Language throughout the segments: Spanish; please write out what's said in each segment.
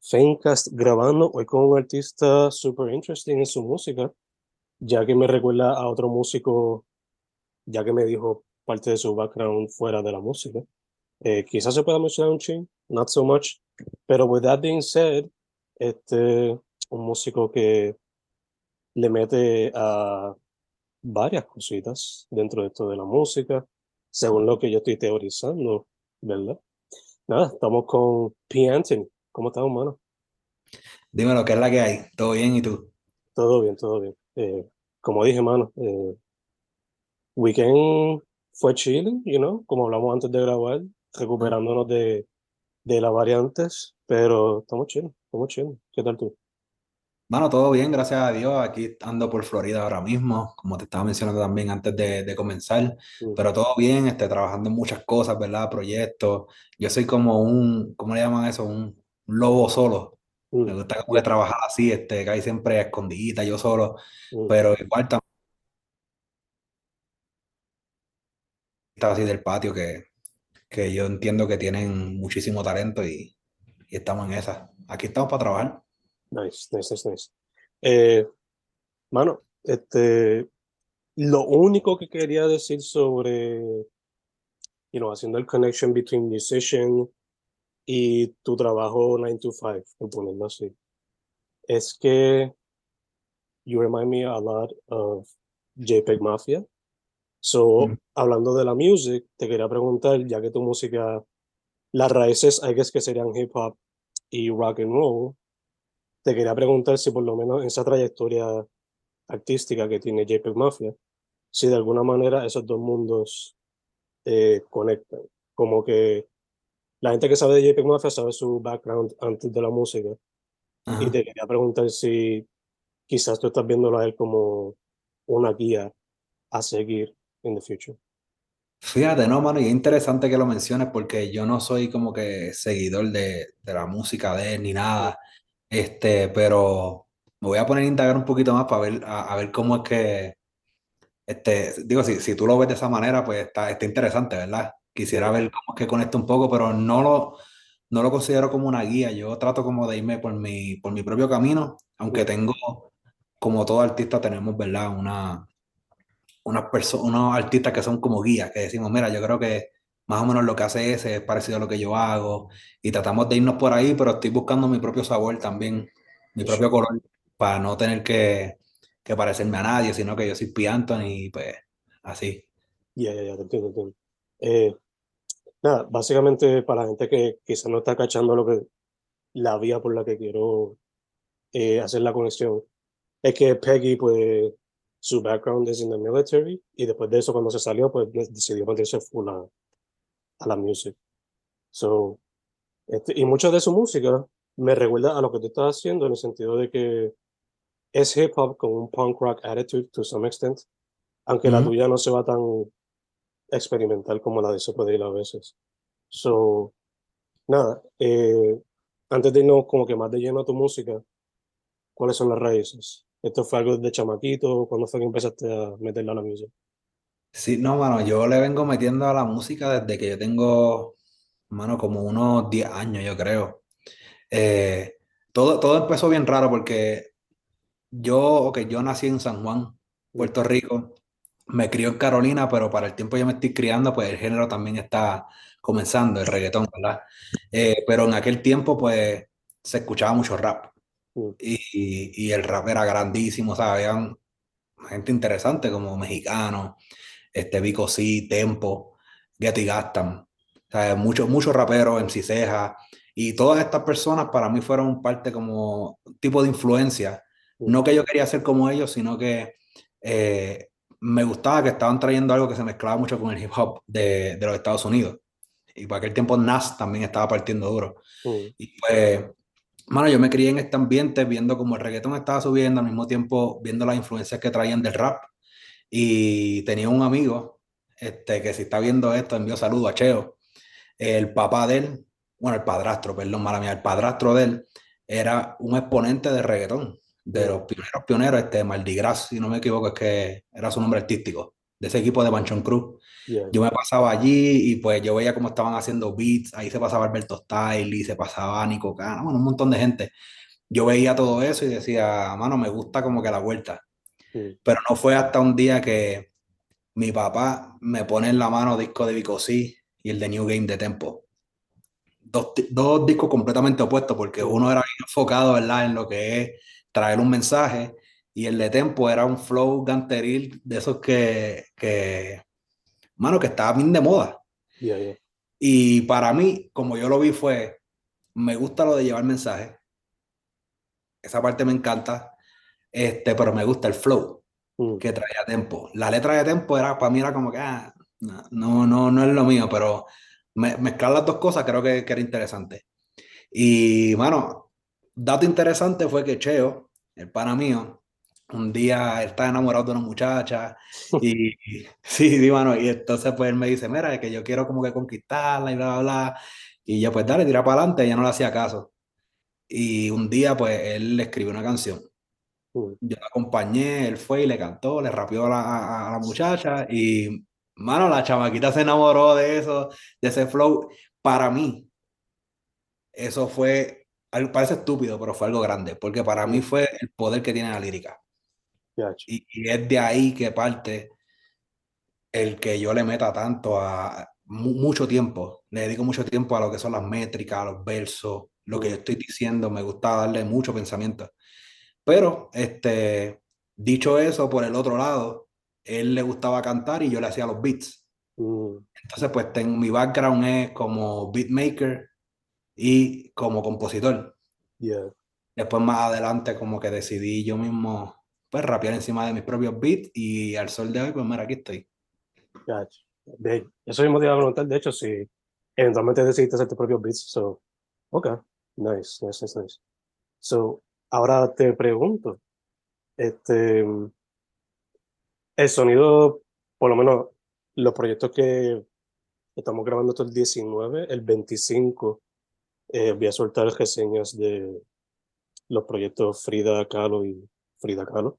Fencast grabando hoy con un artista super interesting en su música, ya que me recuerda a otro músico, ya que me dijo parte de su background fuera de la música. Eh, quizás se pueda mencionar un ching, not so much, pero with that being said, este, un músico que le mete a varias cositas dentro de esto de la música, según lo que yo estoy teorizando, ¿verdad? Nada, estamos con P. Anthony. ¿Cómo estás, humano? Dime lo que es la que hay. ¿Todo bien y tú? Todo bien, todo bien. Eh, como dije, mano, eh, weekend fue chilling, you know, como hablamos antes de grabar, recuperándonos de, de las variantes, pero estamos chilling, estamos chilling. ¿Qué tal tú? Mano, todo bien, gracias a Dios. Aquí ando por Florida ahora mismo, como te estaba mencionando también antes de, de comenzar, Mm. pero todo bien, este, trabajando en muchas cosas, ¿verdad? Proyectos. Yo soy como un, ¿cómo le llaman eso? Un, un lobo solo. Me Mm, gusta como que trabajar así, este, que hay siempre escondidita, yo solo, mm. pero igual también está así del patio que, que yo entiendo que tienen muchísimo talento y, y estamos en esa. Aquí estamos para trabajar. Nice, nice, nice, nice. Eh, mano, este, lo único que quería decir sobre, you know, haciendo el connection between musician y tu trabajo 9 to 5, por ponerlo así, es que you remind me a lot of JPEG Mafia. So, Mm. hablando de la music, te quería preguntar, ya que tu música, las raíces, guess que serían hip hop y rock and roll, te quería preguntar si por lo menos en esa trayectoria artística que tiene JPEG Mafia, si de alguna manera esos dos mundos eh, conectan. Como que la gente que sabe de JPEG Mafia sabe su background antes de la música. Y te quería preguntar si quizás tú estás viéndolo a él como una guía a seguir in the future. Fíjate, no, mano, y es interesante que lo menciones porque yo no soy como que seguidor de, de la música de él ni nada, este, pero me voy a poner a indagar un poquito más para ver, a, a ver cómo es que, este, digo, si, si tú lo ves de esa manera, pues está, está interesante, ¿verdad? Quisiera ver cómo es que conecta un poco, pero no lo, no lo considero como una guía, yo trato como de irme por mi, por mi propio camino, aunque tengo, como todo artista, tenemos, ¿verdad? Una unas unos artistas que son como guías, que decimos, mira, yo creo que más o menos lo que hace ese es parecido a lo que yo hago, y tratamos de irnos por ahí, pero estoy buscando mi propio sabor también, mi propio color, para no tener que, que parecerme a nadie, sino que yo soy P. Anthony, y pues así. Ya, ya, ya, te entiendo, te entiendo. Eh, nada, básicamente para la gente que quizás no está cachando lo que la vía por la que quiero eh, hacer la conexión, es que Peggy, pues, su background es en the military, y después de eso, cuando se salió, pues de- decidió meterse full a, a la music. So, este, y mucha de su música me recuerda a lo que tú estás haciendo en el sentido de que es hip hop con un punk rock attitude to some extent, aunque la tuya no se va tan experimental como la de ir a veces. So, nada, eh, antes de irnos como que más de lleno a tu música, ¿cuáles son las raíces? ¿Esto fue algo de chamaquito? ¿Cuándo fue que empezaste a meterle a la música? Sí, no, mano, yo le vengo metiendo a la música desde que yo tengo, mano, como unos 10 años, yo creo. Eh, todo, todo empezó bien raro porque yo, ok, yo nací en San Juan, Puerto Rico, me crió en Carolina, pero para el tiempo que yo me estoy criando, pues el género también está comenzando, el reggaetón, ¿verdad? Eh, pero en aquel tiempo, pues se escuchaba mucho rap Mm, y, y el rap era grandísimo, o sea, había gente interesante como Mexicano, este Vico C, Tempo, Getty Gastam, sea, muchos muchos raperos, MC Ceja, y todas estas personas para mí fueron parte como tipo de influencia. mm, No que yo quería ser como ellos, sino que eh, me gustaba que estaban trayendo algo que se mezclaba mucho con el hip hop de, de los Estados Unidos. Y por aquel tiempo Nas también estaba partiendo duro. mm, Y pues, mano, yo me crié en este ambiente viendo como el reggaetón estaba subiendo, al mismo tiempo viendo las influencias que traían del rap. Y tenía un amigo, este, que si está viendo esto, envió saludo a Cheo. El papá de él, bueno, el padrastro, perdón, mala mía, el padrastro de él era un exponente de reggaetón, de los pioneros, pioneros, este, Mardi Gras, si no me equivoco, es que era su nombre artístico, de ese equipo de Panchón Cruz. yeah, Yo me pasaba allí y pues yo veía cómo estaban haciendo beats, ahí se pasaba Alberto Style, se pasaba Nico Cana, bueno, un montón de gente. Yo veía todo eso y decía, mano, me gusta como que la vuelta. mm, Pero no fue hasta un día que mi papá me pone en la mano disco de Vico C y el de New Game de Tempo. Dos, dos discos completamente opuestos, porque uno era enfocado, ¿verdad?, en lo que es traer un mensaje, y el de Tempo era un flow ganteril de esos que, que, mano, que estaba bien de moda. yeah, yeah, Y para mí, como yo lo vi, fue, me gusta lo de llevar mensaje, esa parte me encanta, este, pero me gusta el flow mm, que traía Tempo. La letra de Tempo era, para mí era como que, ah, no, no, no, es lo mío, pero me- mezclar las dos cosas creo que, que era interesante. Y, bueno, dato interesante fue que Cheo, el pana mío, un día estaba enamorado de una muchacha y, sí, sí, mano, y entonces pues él me dice, mira, es que yo quiero como que conquistarla y bla, bla, bla. Y yo, pues dale, tira para adelante, ella no le hacía caso. Y un día, pues él le escribió una canción. Yo la acompañé, él fue y le cantó, le rapió a la, a la muchacha y, mano, la chamaquita se enamoró de eso, de ese flow. Para mí, eso fue, algo- parece estúpido, pero fue algo grande, porque para mí fue el poder que tiene la lírica. Y, y es de ahí que parte el que yo le meta tanto a mu- mucho tiempo, le dedico mucho tiempo a lo que son las métricas, a los versos, lo que yo estoy diciendo, me gusta darle mucho pensamiento. Pero, este, dicho eso, por el otro lado, él le gustaba cantar y yo le hacía los beats. mm, Entonces, pues tengo, mi background es como beatmaker y como compositor. yeah, Después, más adelante, como que decidí yo mismo, pues, rapear encima de mis propios beats y al sol de hoy, pues, mira, aquí estoy. de- Eso mismo te iba a preguntar, de hecho, si eventualmente decidiste hacer tus propios beats, so, okay, nice, nice, nice, nice. So, ahora te pregunto, este, el sonido, por lo menos los proyectos que estamos grabando esto el 19, el 25, eh, voy a soltar reseñas de los proyectos Frida Kahlo y Frida Kahlo.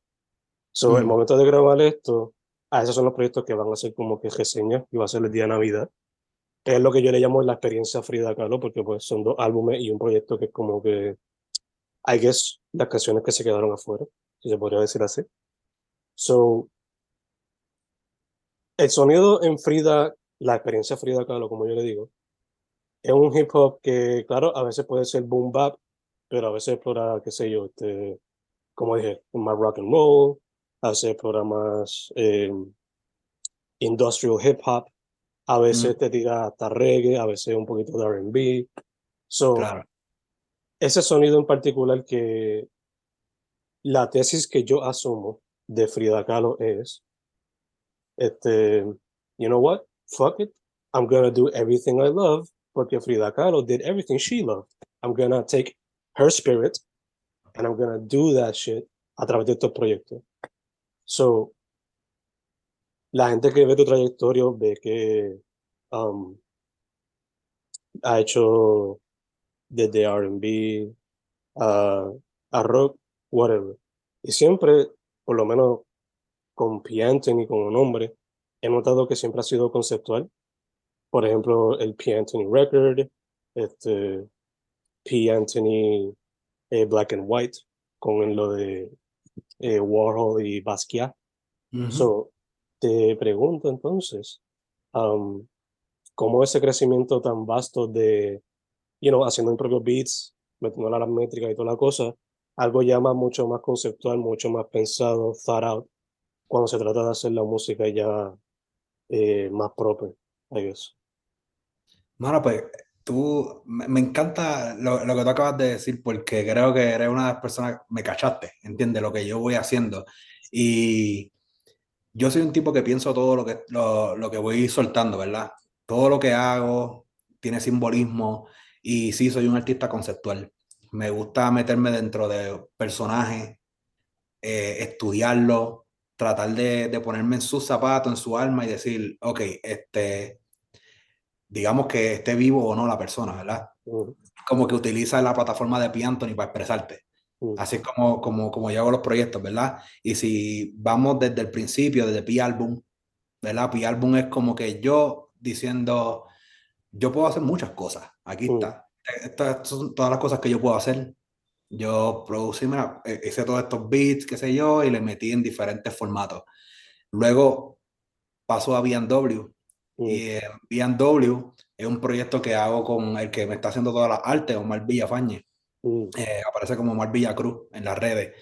So, el Mm. momento de grabar esto, a esos son los proyectos que van a ser como que reseñas y va a ser el día de Navidad. que Es lo que yo le llamo la experiencia Frida Kahlo, porque pues son dos álbumes y un proyecto que es como que, I guess, las canciones que se quedaron afuera, si se podría decir así. So, el sonido en Frida, la experiencia Frida Kahlo, como yo le digo, es un hip hop que, claro, a veces puede ser boom bap, pero a veces explora, qué sé yo, este, como dije, más rock and roll, a veces explora más eh, industrial hip hop, a veces Mm, te tira hasta reggae, a veces un poquito de R&B. So, claro. ese sonido en particular que la tesis que yo asumo de Frida Kahlo es, este, you know what, fuck it, I'm gonna do everything I love, porque Frida Kahlo did everything she loved. I'm gonna take her spirit and I'm gonna do that shit a través de estos proyectos. So, la gente que ve tu trayectoria ve que um, ha hecho desde R&B a, rock, whatever. Y siempre, por lo menos con P. Anthony como nombre, he notado que siempre ha sido conceptual. Por ejemplo, el P. Anthony Record, este, P. Anthony eh, Black and White, con lo de eh, Warhol y Basquiat. So, te pregunto entonces, um, ¿cómo ese crecimiento tan vasto de, you know, haciendo mis propios beats, metiendo las métricas y toda la cosa, algo ya más, mucho más conceptual, mucho más pensado, thought out, cuando se trata de hacer la música ya eh, más propia, I guess. Mano, pues tú, me, me encanta lo, lo, que tú acabas de decir porque creo que eres una de las personas, me cachaste, entiende lo que yo voy haciendo. Y yo soy un tipo que pienso todo lo que, lo, lo que voy soltando, ¿verdad? Todo lo que hago tiene simbolismo y sí, soy un artista conceptual. Me gusta meterme dentro de personajes, eh, estudiarlo, tratar de, de, ponerme en sus zapatos, en su alma y decir, ok, este, digamos que esté vivo o no la persona, ¿verdad? Uh -huh. Como que utiliza la plataforma de P. Anthony para expresarte. Uh -huh. Así es como, como, como yo hago los proyectos, ¿verdad? Y si vamos desde el principio, desde P. Album, ¿verdad? P. Album es como que yo diciendo, yo puedo hacer muchas cosas. Aquí uh -huh. está. Estas son todas las cosas que yo puedo hacer. Yo producí, mira, e, hice todos estos beats, qué sé yo, y les metí en diferentes formatos. Luego paso a BMW. Y eh, BMW es un proyecto que hago con el que me está haciendo todas las artes, Omar Villafañe. Eh, aparece como Omar Villacruz en las redes.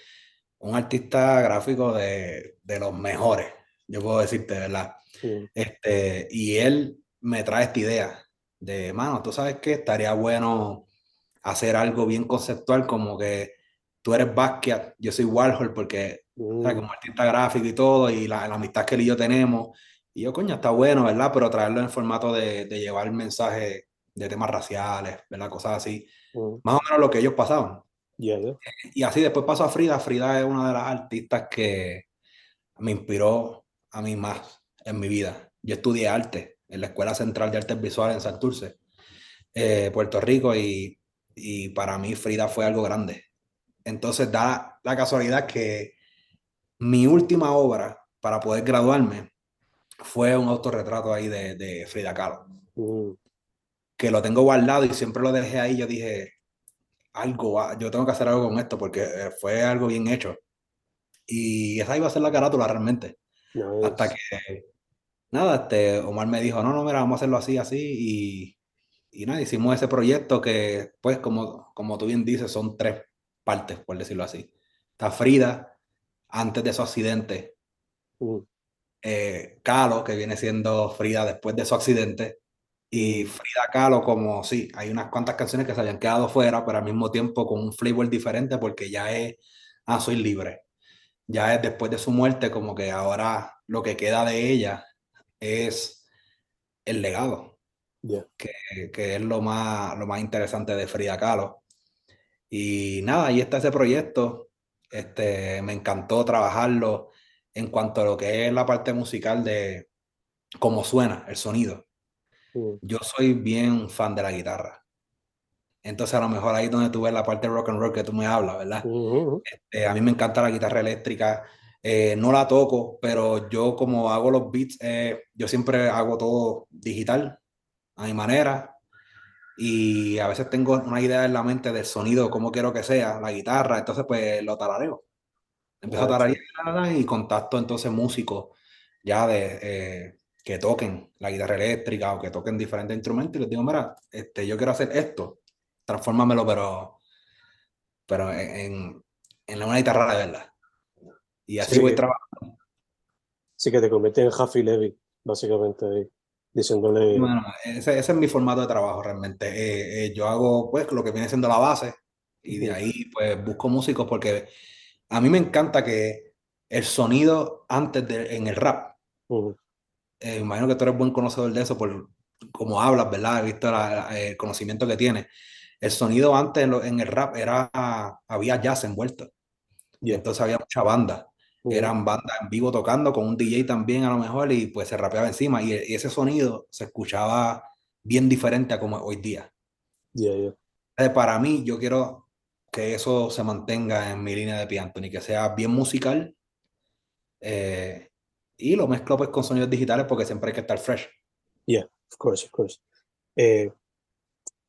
Un artista gráfico de, de los mejores, yo puedo decirte, ¿verdad? Mm. Este, y él me trae esta idea de, mano, tú sabes que estaría bueno hacer algo bien conceptual, como que tú eres Basquiat, yo soy Warhol, porque mm. ¿sabes? como artista gráfico y todo, y la, la, amistad que él y yo tenemos. Y yo, coño, está bueno, ¿verdad? Pero traerlo en formato de, de llevar el mensaje de temas raciales, ¿verdad? Cosas así. Más o menos lo que ellos pasaban. Yeah, yeah. Y así después paso a Frida. Frida es una de las artistas que me inspiró a mí más en mi vida. Yo estudié arte en la Escuela Central de Artes Visuales en Santurce, eh, Puerto Rico, y, y para mí Frida fue algo grande. Entonces da la casualidad que mi última obra para poder graduarme fue un autorretrato ahí de, de Frida Kahlo. Mm. Que lo tengo guardado y siempre lo dejé ahí. Yo dije, algo, yo tengo que hacer algo con esto porque eh, fue algo bien hecho. Y esa iba a ser la carátula realmente. Nice. Hasta que, nada, este, Omar me dijo, no, no, mira, vamos a hacerlo así, así. Y, y nada, hicimos ese proyecto que, pues, como, como tú bien dices, son tres partes, por decirlo así. Está Frida, antes de su accidente. Mm. Eh, Kahlo, que viene siendo Frida después de su accidente, y Frida Kahlo como, sí, hay unas cuantas canciones que se habían quedado fuera, pero al mismo tiempo con un flavor diferente porque ya es, ah, soy libre. Ya es después de su muerte como que ahora lo que queda de ella es el legado, Yeah. que, que es lo más, lo más interesante de Frida Kahlo. Y nada, ahí está ese proyecto. Este, me encantó trabajarlo en cuanto a lo que es la parte musical de cómo suena el sonido. Yo soy bien fan de la guitarra. Entonces a lo mejor ahí es donde tú ves la parte rock and roll que tú me hablas, ¿verdad? Este, a mí me encanta la guitarra eléctrica. Eh, no la toco, pero yo como hago los beats, eh, yo siempre hago todo digital, a mi manera. Y a veces tengo una idea en la mente del sonido, cómo quiero que sea, la guitarra, entonces pues lo tarareo. Empiezo a tararear y contacto entonces músicos ya de eh, que toquen la guitarra eléctrica o que toquen diferentes instrumentos y les digo, mira, este, yo quiero hacer esto, transfórmamelo, pero, pero en, en una guitarra de verdad. Y así Sí. voy trabajando. Sí, que te convierte en Huffy Levy, básicamente, ahí, diciéndole. Bueno, ese, ese es mi formato de trabajo realmente. Eh, eh, yo hago pues lo que viene siendo la base y de ahí pues busco músicos porque a mí me encanta que el sonido antes de en el rap, eh, imagino que tú eres buen conocedor de eso por cómo hablas, ¿verdad? He visto la- la- el conocimiento que tienes. El sonido antes en, lo- en el rap era, había jazz envuelto. Y entonces había mucha banda. Ujú. Eran bandas en vivo tocando con un DJ también a lo mejor y pues se rapeaba encima y, y ese sonido se escuchaba bien diferente a como hoy día. Yeah, yeah. Eh, Para mí, yo quiero que eso se mantenga en mi línea de Piantoni, que sea bien musical. eh, y lo mezclo pues con sonidos digitales porque siempre hay que estar fresh. Yeah, of course, of course. Eh,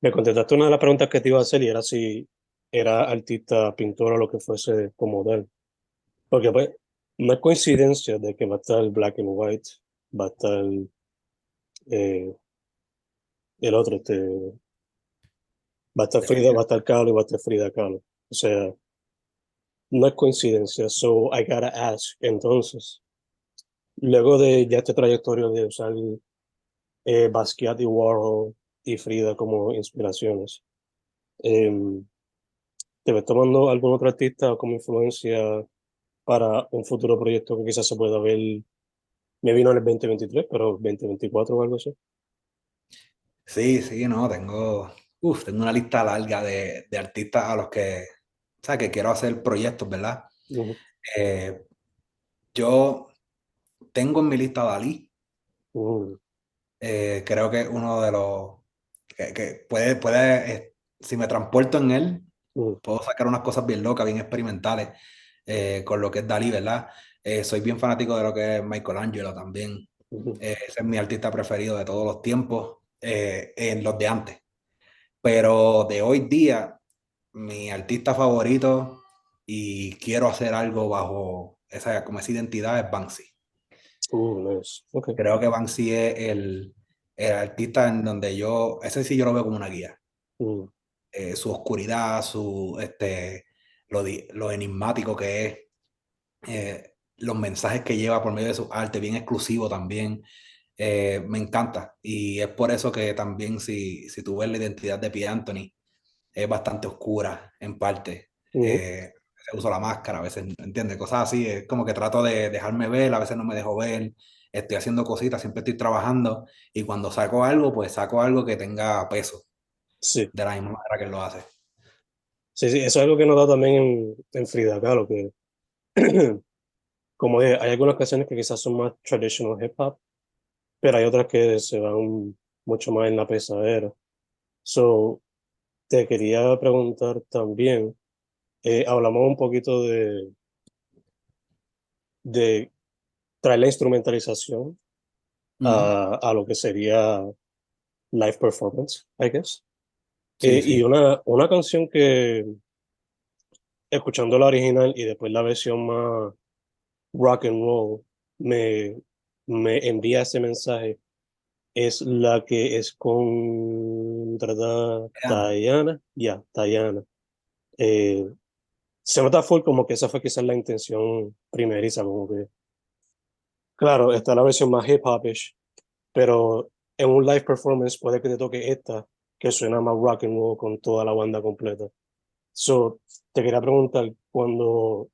me contestaste una de las preguntas que te iba a hacer y era si era artista, pintor o lo que fuese como tal. Porque pues, no es coincidencia de que va a estar Black and White, va a estar eh, el otro, este, va a estar Frida, va a estar Kahlo y va a estar Frida Kahlo. O sea, no es coincidencia. So I gotta ask. Entonces, luego de ya este trayectoria de usar eh, Basquiat y Warhol y Frida como inspiraciones, em, ¿te ves tomando algún otro artista como influencia para un futuro proyecto que quizás se pueda ver? Me vino en el 2023, pero 2024 o algo así. Sí, sí, no, tengo, uf, tengo una lista larga de, de artistas a los que, o sea, que quiero hacer proyectos, ¿verdad? Eh, yo tengo en mi lista Dalí, eh, creo que uno de los que, que puede, puede, eh, si me transporto en él, puedo sacar unas cosas bien locas, bien experimentales con lo que es Dalí, ¿verdad? Soy bien fanático de lo que es Michelangelo también. ese es mi artista preferido de todos los tiempos, en los de antes. Pero de hoy día, mi artista favorito y quiero hacer algo bajo esa, como esa identidad es Banksy. Uh, nice. Okay. Creo que Banksy es el, el artista en donde yo, ese sí yo lo veo como una guía. Ujú, Eh, su oscuridad, su, este, lo, lo enigmático que es, eh, los mensajes que lleva por medio de su arte, bien exclusivo también, eh, me encanta. Y es por eso que también si, si tú ves la identidad de P. Anthony, es bastante oscura en parte. ujú. Eh, uso la máscara, a veces, ¿entiendes? Cosas así, es como que trato de dejarme ver, a veces no me dejo ver, estoy haciendo cositas, siempre estoy trabajando y cuando saco algo, pues saco algo que tenga peso, Sí, de la misma manera que él lo hace. sí, sí, eso es algo que he notado también en, en Frida Kahlo, que como dije, hay algunas canciones que quizás son más traditional hip hop, pero hay otras que se van mucho más en la pesadera. So, te quería preguntar también, eh, hablamos un poquito de, de traer la instrumentalización a, a lo que sería live performance, I guess. Sí, Eh, sí. Y una, una canción que, escuchando la original y después la versión más rock and roll, me, me envía ese mensaje, es la que es con ¿verdad? Diana. Diana, ya, Diana. Eh, se nota full como que esa fue quizás la intención primeriza, como que, claro, está la versión más hip hopish, pero en un live performance puede que te toque esta, que suena más rock and roll con toda la banda completa. So, te quería preguntar, cuando,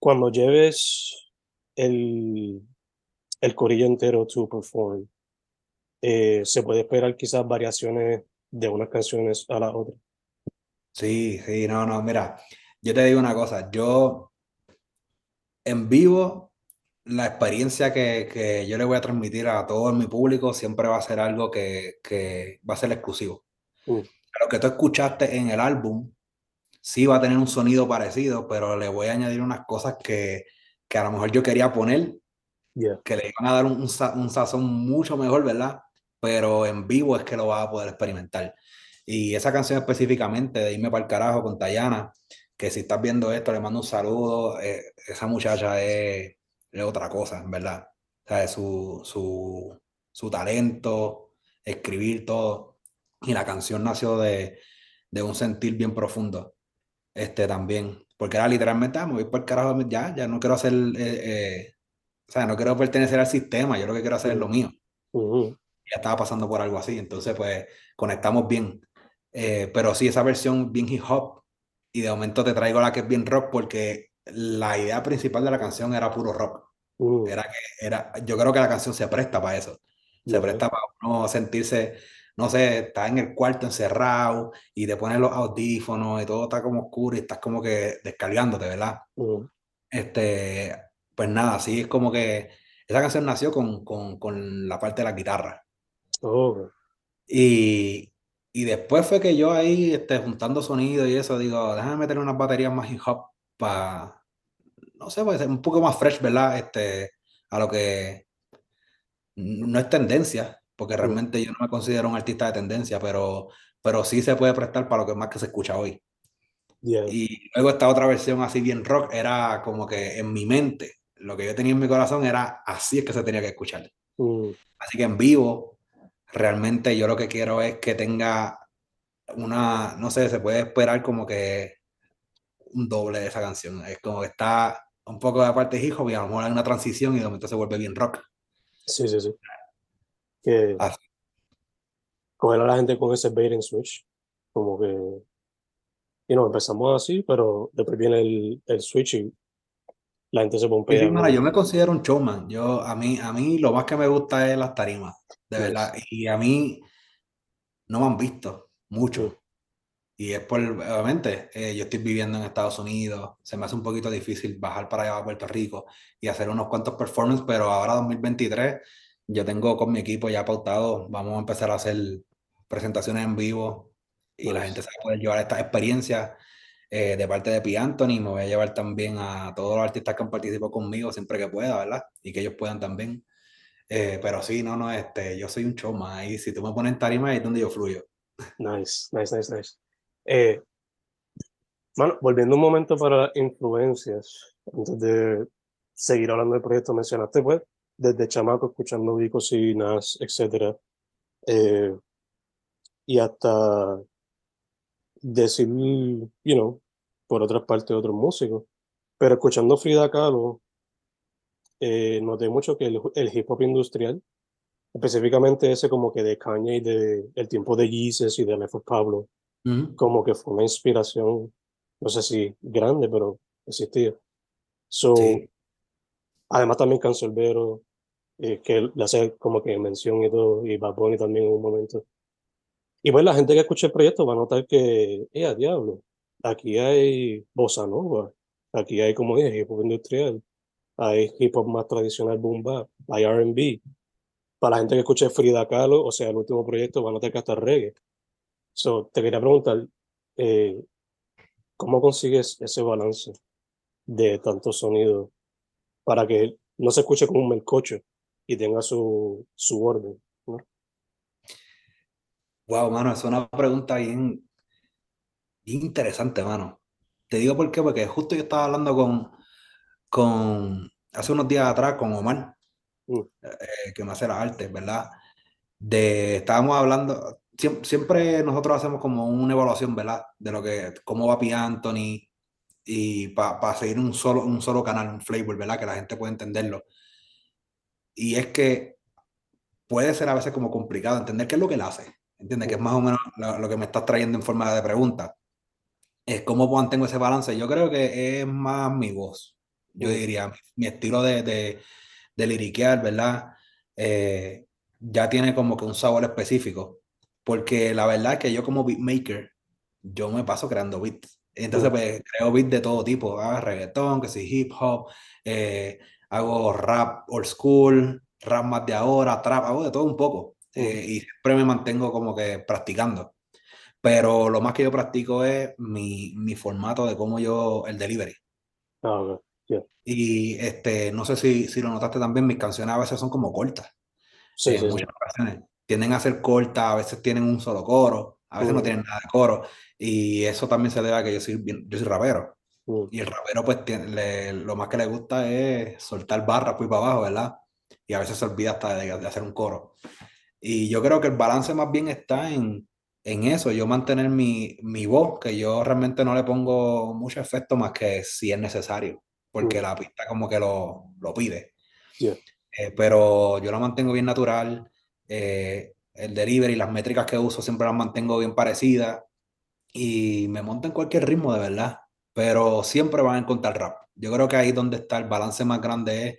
cuando lleves el, el corillo entero to perform, eh, ¿se puede esperar quizás variaciones de unas canciones a las otras? Sí, sí, no, no, mira, yo te digo una cosa, yo en vivo, la experiencia que, que yo le voy a transmitir a todo mi público siempre va a ser algo que, que va a ser exclusivo. Mm, Lo que tú escuchaste en el álbum, sí va a tener un sonido parecido, pero le voy a añadir unas cosas que, que a lo mejor yo quería poner, yeah. que le van a dar un, un sa- un sazón mucho mejor, ¿verdad? Pero en vivo es que lo vas a poder experimentar. Y esa canción específicamente de Irme para el carajo con Tayana, que si estás viendo esto, le mando un saludo. eh, esa muchacha es, es otra cosa, verdad. O sea, su, su, su talento, escribir todo. Y la canción nació de, de un sentir bien profundo, este también. Porque era literalmente, ah, me voy para el carajo, ya, ya no quiero hacer, eh, eh, o sea, no quiero pertenecer al sistema, yo lo que quiero hacer es lo mío ya estaba pasando por algo así, entonces pues conectamos bien. Eh, pero sí, esa versión bien hip hop y de momento te traigo la que es bien rock porque la idea principal de la canción era puro rock. mm, Era que era, yo creo que la canción se presta para eso. Se presta para uno sentirse, no sé, estás en el cuarto encerrado y te pones los audífonos y todo está como oscuro y estás como que descargándote, ¿verdad? Este, pues nada, sí es como que esa canción nació con, con, con la parte de la guitarra. oh, Y, Y después fue que yo ahí, este, juntando sonido y eso, digo, déjame meter unas baterías más hip hop para, no sé, pues un poco más fresh, ¿verdad? Este, a lo que no es tendencia, porque realmente yo no me considero un artista de tendencia, pero, pero sí se puede prestar para lo que más que se escucha hoy. Y luego esta otra versión así bien rock era como que en mi mente, lo que yo tenía en mi corazón era así es que se tenía que escuchar. Mm. Así que en vivo, realmente yo lo que quiero es que tenga una, no sé, se puede esperar como que un doble de esa canción. Es como que está un poco de parte hijo y a lo mejor hay una transición y de momento se vuelve bien rock. Sí, sí, sí. Que Así. coger a la gente con ese bait and switch, como que, y no, empezamos así, pero después viene el, el switch y la gente se Sí, pompea. sí, mano, yo me considero un showman. Yo, a mí, a mí lo más que me gusta es las tarimas, de Nice. verdad. Y a mí no me han visto Mm. mucho. Y es por, obviamente, eh, yo estoy viviendo en Estados Unidos, se me hace un poquito difícil bajar para allá a Puerto Rico y hacer unos cuantos performances, pero ahora 2023 yo tengo con mi equipo ya pautado, vamos a empezar a hacer presentaciones en vivo y la Nice. gente se va a poder llevar esta experiencia eh, de parte de Pi Anthony, me voy a llevar también a todos los artistas que han participado conmigo siempre que pueda, ¿verdad? Y que ellos puedan también. Eh, pero sí, no, no, este, yo soy un showman y si tú me pones en tarima es donde yo fluyo. Nice, nice, nice, nice. Eh, mano, volviendo un momento para influencias, antes de seguir hablando del proyecto, mencionaste, pues, desde chamaco escuchando Vicos y Nas, etcétera, eh, y hasta decir, you know, por otras partes otros músicos, pero escuchando Frida Kahlo, eh, noté mucho que el, el hip hop industrial, específicamente ese como que de Kanye y de el tiempo de Jesus y de Left Pablo, como que fue una inspiración, no sé si grande, pero existía. So, Sí. además también Cancelbero, eh, que le hace como que mención y todo, y Bad Bunny también en un momento. Y pues la gente que escucha el proyecto va a notar que, eh, a diablo, aquí hay bossa nova, aquí hay, como dije, hip hop industrial, hay hip hop más tradicional, boom bap, hay R&B. Para la gente que escuche Frida Kahlo, o sea, el último proyecto, va a notar que hasta reggae. So, te quería preguntar, eh, ¿cómo consigues ese balance de tantos sonidos para que no se escuche como un melcocho y tenga su, su orden? ¿no? Wow, mano, es una pregunta bien, bien interesante, mano. Te digo por qué, porque justo yo estaba hablando con, con hace unos días atrás con Omar, Mm. eh, que me hace las artes, ¿verdad? De, estábamos hablando, siem- siempre, nosotros hacemos como una evaluación, ¿verdad? De lo que, cómo va Pi Anthony y para seguir un solo, un solo canal, un flavor, ¿verdad? Que la gente pueda entenderlo. Y es que puede ser a veces como complicado entender qué es lo que él hace. ¿Entiendes? Que es más o menos lo, lo que me estás trayendo en forma de pregunta. Es cómo mantengo ese balance. Yo creo que es más mi voz. Yo diría, mi estilo de, de, de liriquear, ¿verdad? Eh, ya tiene como que un sabor específico. Porque la verdad es que yo como beatmaker, yo me paso creando beats. Entonces, pues, creo beats de todo tipo. Ah, reggaetón, que si hip hop, eh, hago rap old school, rap más de ahora, trap, hago de todo un poco. Eh, y siempre me mantengo como que practicando. Pero lo más que yo practico es mi, mi formato de cómo yo, el delivery. Ah, ok. Yeah. Y este, no sé si, si lo notaste también, mis canciones a veces son como cortas. Sí, en sí, sí. muchas ocasiones. Tienden a ser cortas, a veces tienen un solo coro, a veces no Mm. tienen nada de coro. Y eso también se debe a que yo soy, yo soy rapero. Y el rapero, pues, tiene- le- lo más que le gusta es soltar barras ahí para abajo, ¿verdad? Y a veces se olvida hasta de, de hacer un coro. Y yo creo que el balance más bien está en, en eso, yo mantener mi, mi voz, que yo realmente no le pongo mucho efecto más que si es necesario, porque Mm. la pista como que lo, lo pide. Yeah. Eh, pero yo la mantengo bien natural. eh, el delivery, las métricas que uso siempre las mantengo bien parecidas y me monto en cualquier ritmo de verdad, pero siempre van a encontrar rap. Yo creo que ahí donde está el balance más grande es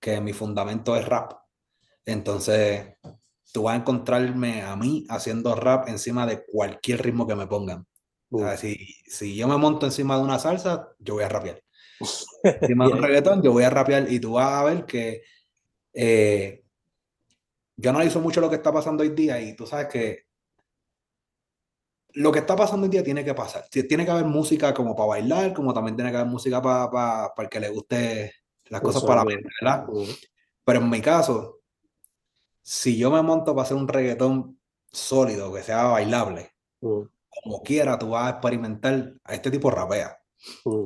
que mi fundamento es rap. Entonces, tú vas a encontrarme a mí haciendo rap encima de cualquier ritmo que me pongan. O sea, si, si yo me monto encima de una salsa, yo voy a rapear. Encima de un reggaetón, yo voy a rapear y tú vas a ver que eh, yo analizo mucho lo que está pasando hoy día y tú sabes que lo que está pasando hoy día tiene que pasar. Tiene que haber música como para bailar, como también tiene que haber música para, para, para el que le guste las cosas para la mente, ¿verdad? Pero en mi caso, si yo me monto para hacer un reggaetón sólido, que sea bailable, como quiera, tú vas a experimentar a este tipo rapea.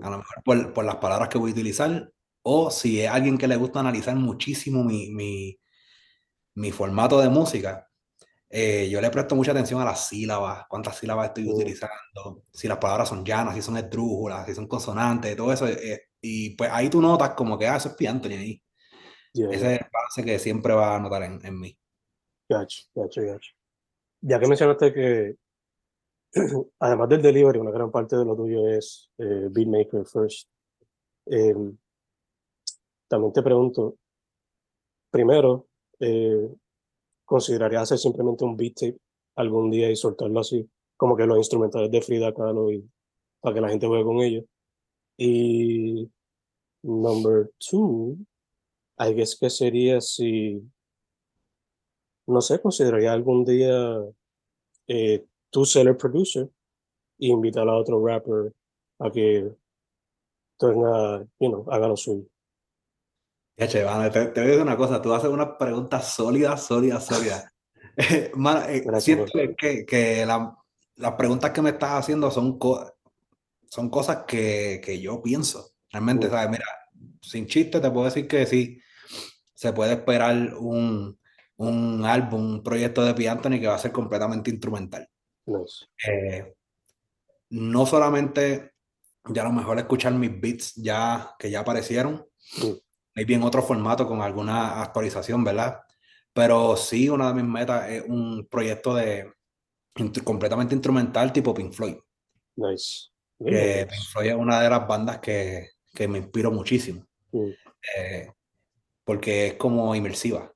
A lo mejor por, por, las palabras que voy a utilizar, o si es alguien que le gusta analizar muchísimo mi, mi, mi formato de música, eh, yo le presto mucha atención a las sílabas, cuántas sílabas estoy utilizando, si las palabras son llanas, si son esdrújulas, si son consonantes, todo eso. Eh, y pues ahí tú notas como que, ah, eso es P. ahí. Ese es el base que siempre va a notar en, en mí. Gacho, gacho, gacho. Ya que mencionaste que, además del delivery, una gran parte de lo tuyo es eh, beatmaker first. Em, también te pregunto, primero, eh, ¿considerarías hacer simplemente un beat tape algún día y soltarlo así? Como que los instrumentales de Frida Kahlo y para que la gente juegue con ellos. Y number two, I guess que sería si, no sé, consideraría algún día eh, tú ser el producer e invitar a otro rapper a que tenga, you know, haga lo suyo. Ya, che, te, te, voy a decir una cosa, tú haces una pregunta sólida, sólida, sólida. mano, eh, siento que, que la, las preguntas que me estás haciendo son, son cosas que, que, yo pienso. Realmente, ¿sabes? Mira, sin chiste te puedo decir que sí, se puede esperar un, un álbum, un proyecto de P. Anthony que va a ser completamente instrumental. Eh, no solamente ya a lo mejor escuchar mis beats ya que ya aparecieron, hay bien otro formato con alguna actualización, ¿verdad? Pero sí, una de mis metas es un proyecto de completamente instrumental tipo Pink Floyd. Nice. Pink Floyd es una de las bandas que, que me inspiro muchísimo. Mm. Eh, porque es como inmersiva.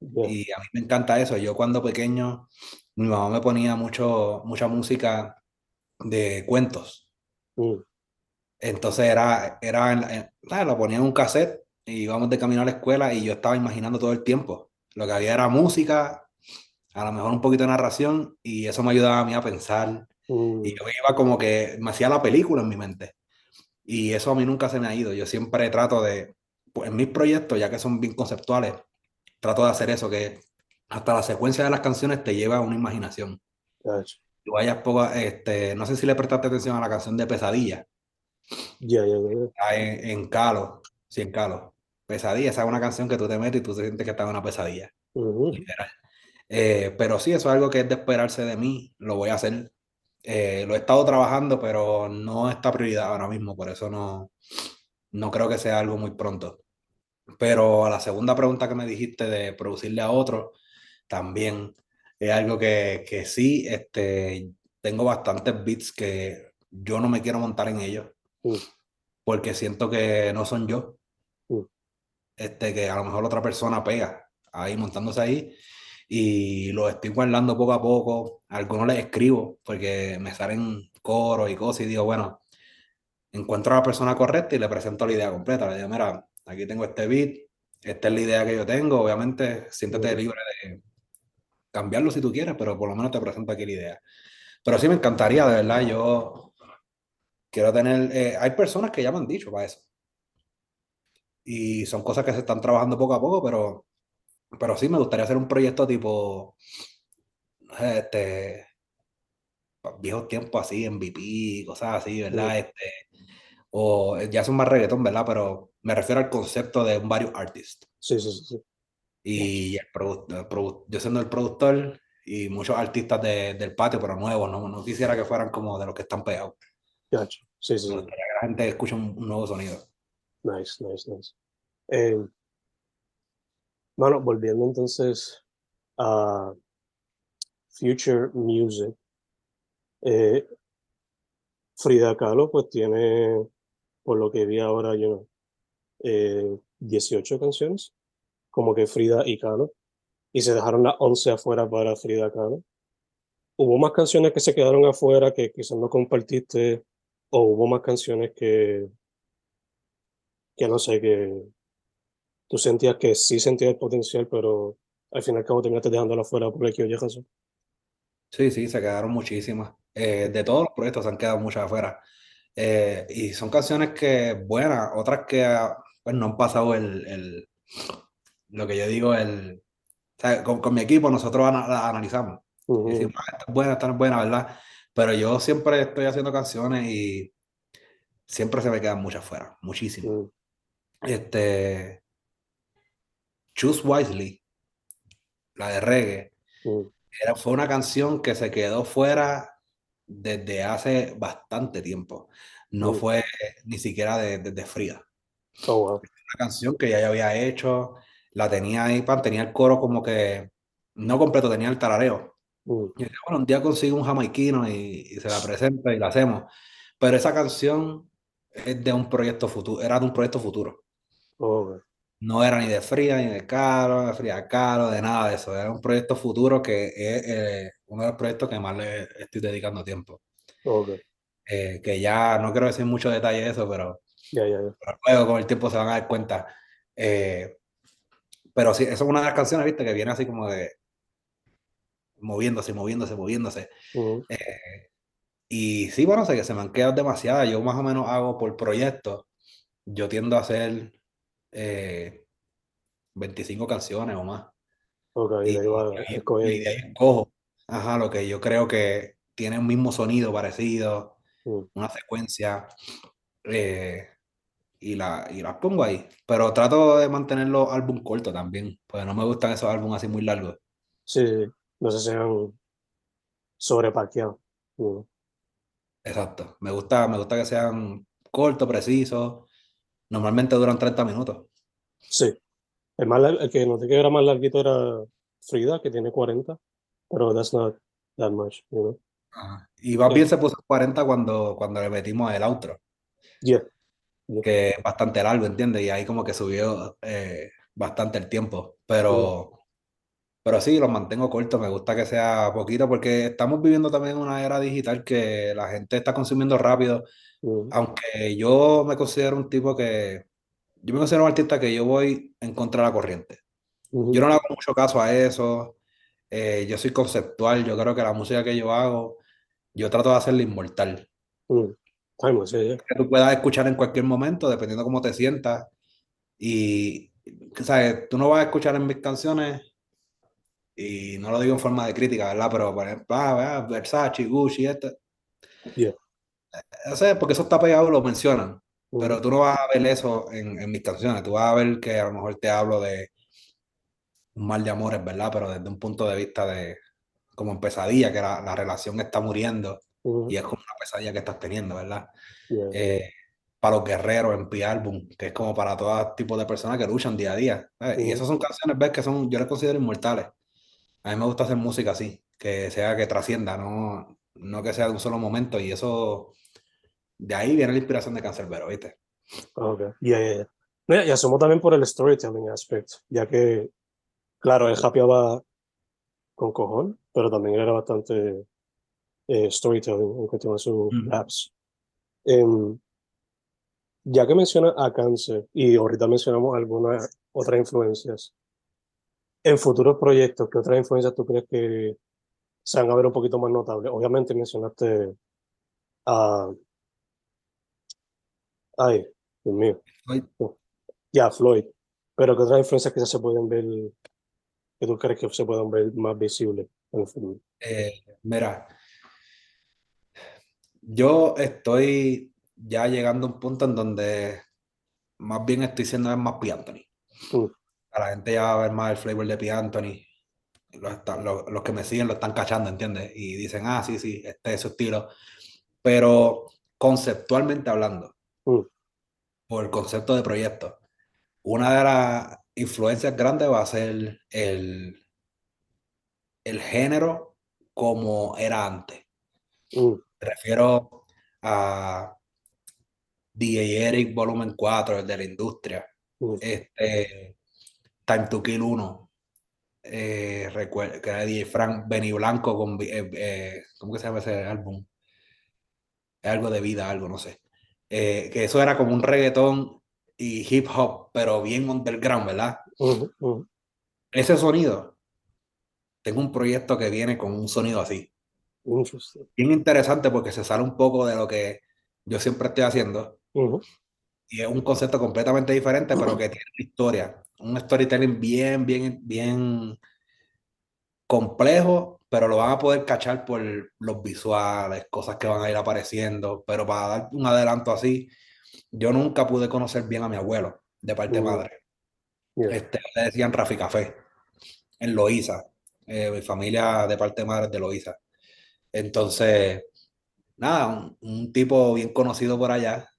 Y a mí me encanta eso. Yo cuando pequeño, mi mamá me ponía mucho, mucha música de cuentos. Mm. Entonces era, era, lo ponía en un cassette y íbamos de camino a la escuela y yo estaba imaginando todo el tiempo. Lo que había era música, a lo mejor un poquito de narración y eso me ayudaba a mí a pensar. Mm. Y yo iba como que me hacía la película en mi mente. Y eso a mí nunca se me ha ido. Yo siempre trato de, pues, en mis proyectos, ya que son bien conceptuales, trato de hacer eso, que hasta la secuencia de las canciones te lleva a una imaginación. Tú vayas poco, este, no sé si le prestaste atención a la canción de Pesadilla. Ya, ya, ya. En, en Calo, sí, en Calo. Pesadilla, esa es una canción que tú te metes y tú te sientes que está en una pesadilla. Eh, pero sí, eso es algo que es de esperarse de mí, lo voy a hacer. Eh, lo he estado trabajando, pero no está prioridad ahora mismo, por eso no, no creo que sea algo muy pronto. Pero a la segunda pregunta que me dijiste de producirle a otro, también es algo que, que sí, este, tengo bastantes beats que yo no me quiero montar en ellos, porque siento que no son yo este, que a lo mejor otra persona pega ahí montándose ahí y lo estoy guardando poco a poco. algunos les escribo porque me salen coros y cosas y digo, bueno, encuentro a la persona correcta y le presento la idea completa. Le digo, mira, aquí tengo este beat, esta es la idea que yo tengo. Obviamente, siéntete libre de cambiarlo si tú quieres, pero por lo menos te presento aquí la idea. Pero sí me encantaría, de verdad, yo quiero tener, eh, hay personas que ya me han dicho para eso y son cosas que se están trabajando poco a poco, pero, pero sí me gustaría hacer un proyecto tipo, este, viejos tiempos así, MVP, cosas así, ¿verdad? Este, o ya son más reggaetón, ¿verdad? Pero me refiero al concepto de un varios artist. Sí, sí, sí. Y el yo siendo el productor y muchos artistas de, del patio, pero nuevos, ¿no? no quisiera que fueran como de los que están pegados. Sí, sí, que la gente escuche un nuevo sonido. Nice, nice, nice. Eh, bueno, volviendo entonces a Future Music. Eh, Frida Kahlo pues tiene, por lo que vi ahora, yo eh, 18 canciones, como que Frida y Kahlo, y se dejaron las 11 afuera para Frida Kahlo. ¿Hubo más canciones que se quedaron afuera que quizás no compartiste, o hubo más canciones que, que no sé, que tú sentías que sí sentías el potencial, pero al final y al cabo terminaste dejándolo fuera por el que oye Sí, sí, se quedaron muchísimas. Eh, de todos los proyectos se han quedado muchas afuera. Eh, y son canciones que buenas, otras que pues, no han pasado el, el- lo que yo digo, el, o sea, con, con mi equipo nosotros ana- la analizamos. Y Ujú, decimos, "Ah, esta es buena, esta no es buena, ¿verdad? Pero yo siempre estoy haciendo canciones y siempre se me quedan muchas fuera, muchísimas. ujú, Este, Choose Wisely, la de reggae, ujú, era, fue una canción que se quedó fuera desde hace bastante tiempo. No ujú. fue ni siquiera de- desde Frida. Oh, wow. Una canción que ya había hecho, la tenía ahí, pan, tenía el coro como que no completo, tenía el tarareo. Y decía, bueno, un día consigo un jamaiquino y, y se la presenta y la hacemos. Pero esa canción es de un proyecto futuro, era de un proyecto futuro. Oh. No era ni de Frida, ni de Caro, de Frida Caro, de nada de eso. Era un proyecto futuro que es eh, uno de los proyectos que más le estoy dedicando tiempo. Ok. Eh, que ya no quiero decir mucho detalle de eso, pero, Ya, ya, ya. pero luego con el tiempo se van a dar cuenta. Eh, pero sí, esa es una de las canciones, viste, que viene así como de moviéndose, moviéndose, moviéndose. Ujú, Eh, y sí, bueno, sé que se me han quedado demasiadas. Yo más o menos hago por proyecto. Yo tiendo a hacer eh, 25 canciones o más. Ok, y de ahí va y- y de escogiendo. ahí escojo, ajá, lo que yo creo que tiene un mismo sonido parecido, una secuencia, eh, y, la, y las pongo ahí. Pero trato de mantener los álbum cortos también, porque no me gustan esos álbumes así muy largos. Sí. No se sean sobreparqueados. Ujú, Exacto. Me gusta, me gusta que sean cortos, precisos. Normalmente duran 30 minutos. Sí. El, más el que noté que era más larguito era Frida, que tiene 40, pero that's not that much, you know? Ajá. Y más Yeah, bien se puso 40 cuando, cuando le metimos el outro, yeah, yeah. que es bastante largo, ¿entiendes? Y ahí como que subió eh, bastante el tiempo. Pero, pero sí, los mantengo cortos. Me gusta que sea poquito porque estamos viviendo también una era digital que la gente está consumiendo rápido. ujú, Aunque yo me considero un tipo que, yo me considero un artista que yo voy en contra de la corriente. Yo no le hago mucho caso a eso. eh, yo soy conceptual. Yo creo que la música que yo hago, yo trato de hacerla inmortal. ujú. Timeless, yeah, yeah. Que tú puedas escuchar en cualquier momento, dependiendo cómo te sientas. Y, ¿sabes? Tú no vas a escuchar en mis canciones, y no lo digo en forma de crítica, ¿verdad? Pero, por ejemplo, ah, Versace, Gucci, este. Yeah, Eso es porque eso está pegado, lo mencionan. ujú, Pero tú no vas a ver eso en, en mis canciones. Tú vas a ver que a lo mejor te hablo de un mal de amores, ¿verdad? Pero desde un punto de vista de como en pesadilla, que la, la relación está muriendo ujú, y es como una pesadilla que estás teniendo, ¿verdad? yeah, Eh, para los guerreros en P-Album, que es como para todo tipo de personas que luchan día a día. ¿sabes? Y ujú, esas son canciones, ves, que son, yo las considero inmortales. A mí me gusta hacer música así, que sea que trascienda, no, no que sea de un solo momento. Y eso, de ahí viene la inspiración de Cancerbero, ¿viste? Ok, yeah, yeah, yeah. Y asumo también por el storytelling aspect, ya que, claro, él japeaba con cojón, pero también era bastante eh, storytelling en cuestión de sus Mm. raps. Em, ya que menciona a Cáncer y ahorita mencionamos algunas otras influencias, en futuros proyectos, ¿qué otras influencias tú crees que se van a ver un poquito más notables? Obviamente mencionaste a... Ay, Dios mío. Ay, Ya, Floyd. Pero ¿qué otras influencias quizás se pueden ver, que tú crees que se puedan ver más visibles en el futuro? eh, mira, yo estoy ya llegando a un punto en donde más bien estoy siendo más. Anthony. Mm, A la gente ya va a ver más el flavor de P. Anthony. Los, los que me siguen lo están cachando, ¿entiendes? Y dicen, ah, sí, sí, este es su estilo. Pero conceptualmente hablando, mm, por el concepto de proyecto, una de las influencias grandes va a ser el, el género como era antes. mm, Me refiero a DJ Eric Volumen 4, el de la industria. mm, Este, Time to Kill 1, eh, recuer- que era DJ Frank Benny Blanco con, eh, eh, ¿cómo que se llama ese álbum? Algo de vida, algo, no sé. Eh, que eso era como un reggaetón y hip hop, pero bien underground, ¿verdad? mm, mm, Ese sonido, tengo un proyecto que viene con un sonido así. Bien interesante porque se sale un poco de lo que yo siempre estoy haciendo. Ujú, Y es un concepto completamente diferente, pero que tiene una historia. Un storytelling bien, bien, bien complejo, pero lo van a poder cachar por los visuales, cosas que van a ir apareciendo. Pero para dar un adelanto así, yo nunca pude conocer bien a mi abuelo, de parte madre. yeah, Este, le decían Rafi Café, en Loíza. Eh, mi familia de parte madre de Loíza. Entonces, nada, un, un tipo bien conocido por allá,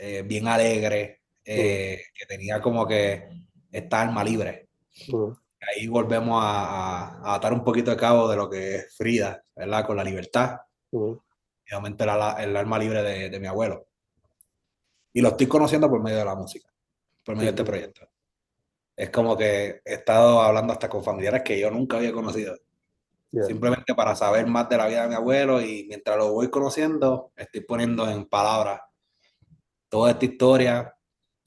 eh, bien alegre, eh, que tenía como que esta alma libre. ujú, Ahí volvemos a, a- atar un poquito de cabo de lo que es Frida, ¿verdad? Con la libertad, ujú, y obviamente el, ala- el alma libre de, de mi abuelo. Y lo estoy conociendo por medio de la música, por medio de este proyecto. Es como que he estado hablando hasta con familiares que yo nunca había conocido, yeah, simplemente para saber más de la vida de mi abuelo y mientras lo voy conociendo, estoy poniendo en palabras toda esta historia,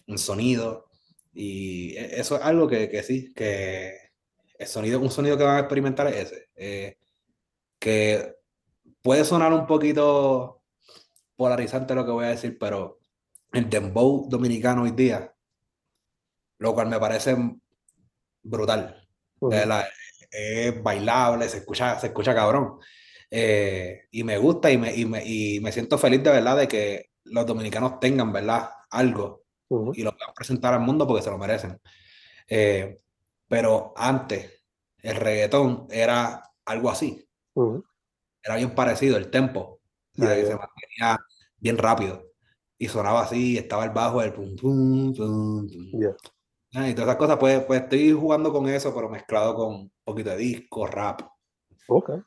en sonido, y e- eso es algo que, que sí, que el sonido, un sonido que van a experimentar es ese, eh, que puede sonar un poquito polarizante lo que voy a decir, pero el dembow dominicano hoy día, lo cual me parece brutal, de ujú, verdad, es bailable, se escucha, se escucha cabrón. Eh, y me gusta y me, y, me, y me siento feliz de verdad de que los dominicanos tengan, ¿verdad? Algo ujú, y lo puedan presentar al mundo porque se lo merecen. Eh, pero antes, el reggaetón era algo así, ujú, era bien parecido, el tempo, Yeah, que se yeah. mantenía bien rápido y sonaba así, estaba el bajo, el pum, pum, pum, pum. yeah, Ah, Y todas esas cosas, pues, pues estoy jugando con eso, pero mezclado con un poquito de disco, rap. Okay.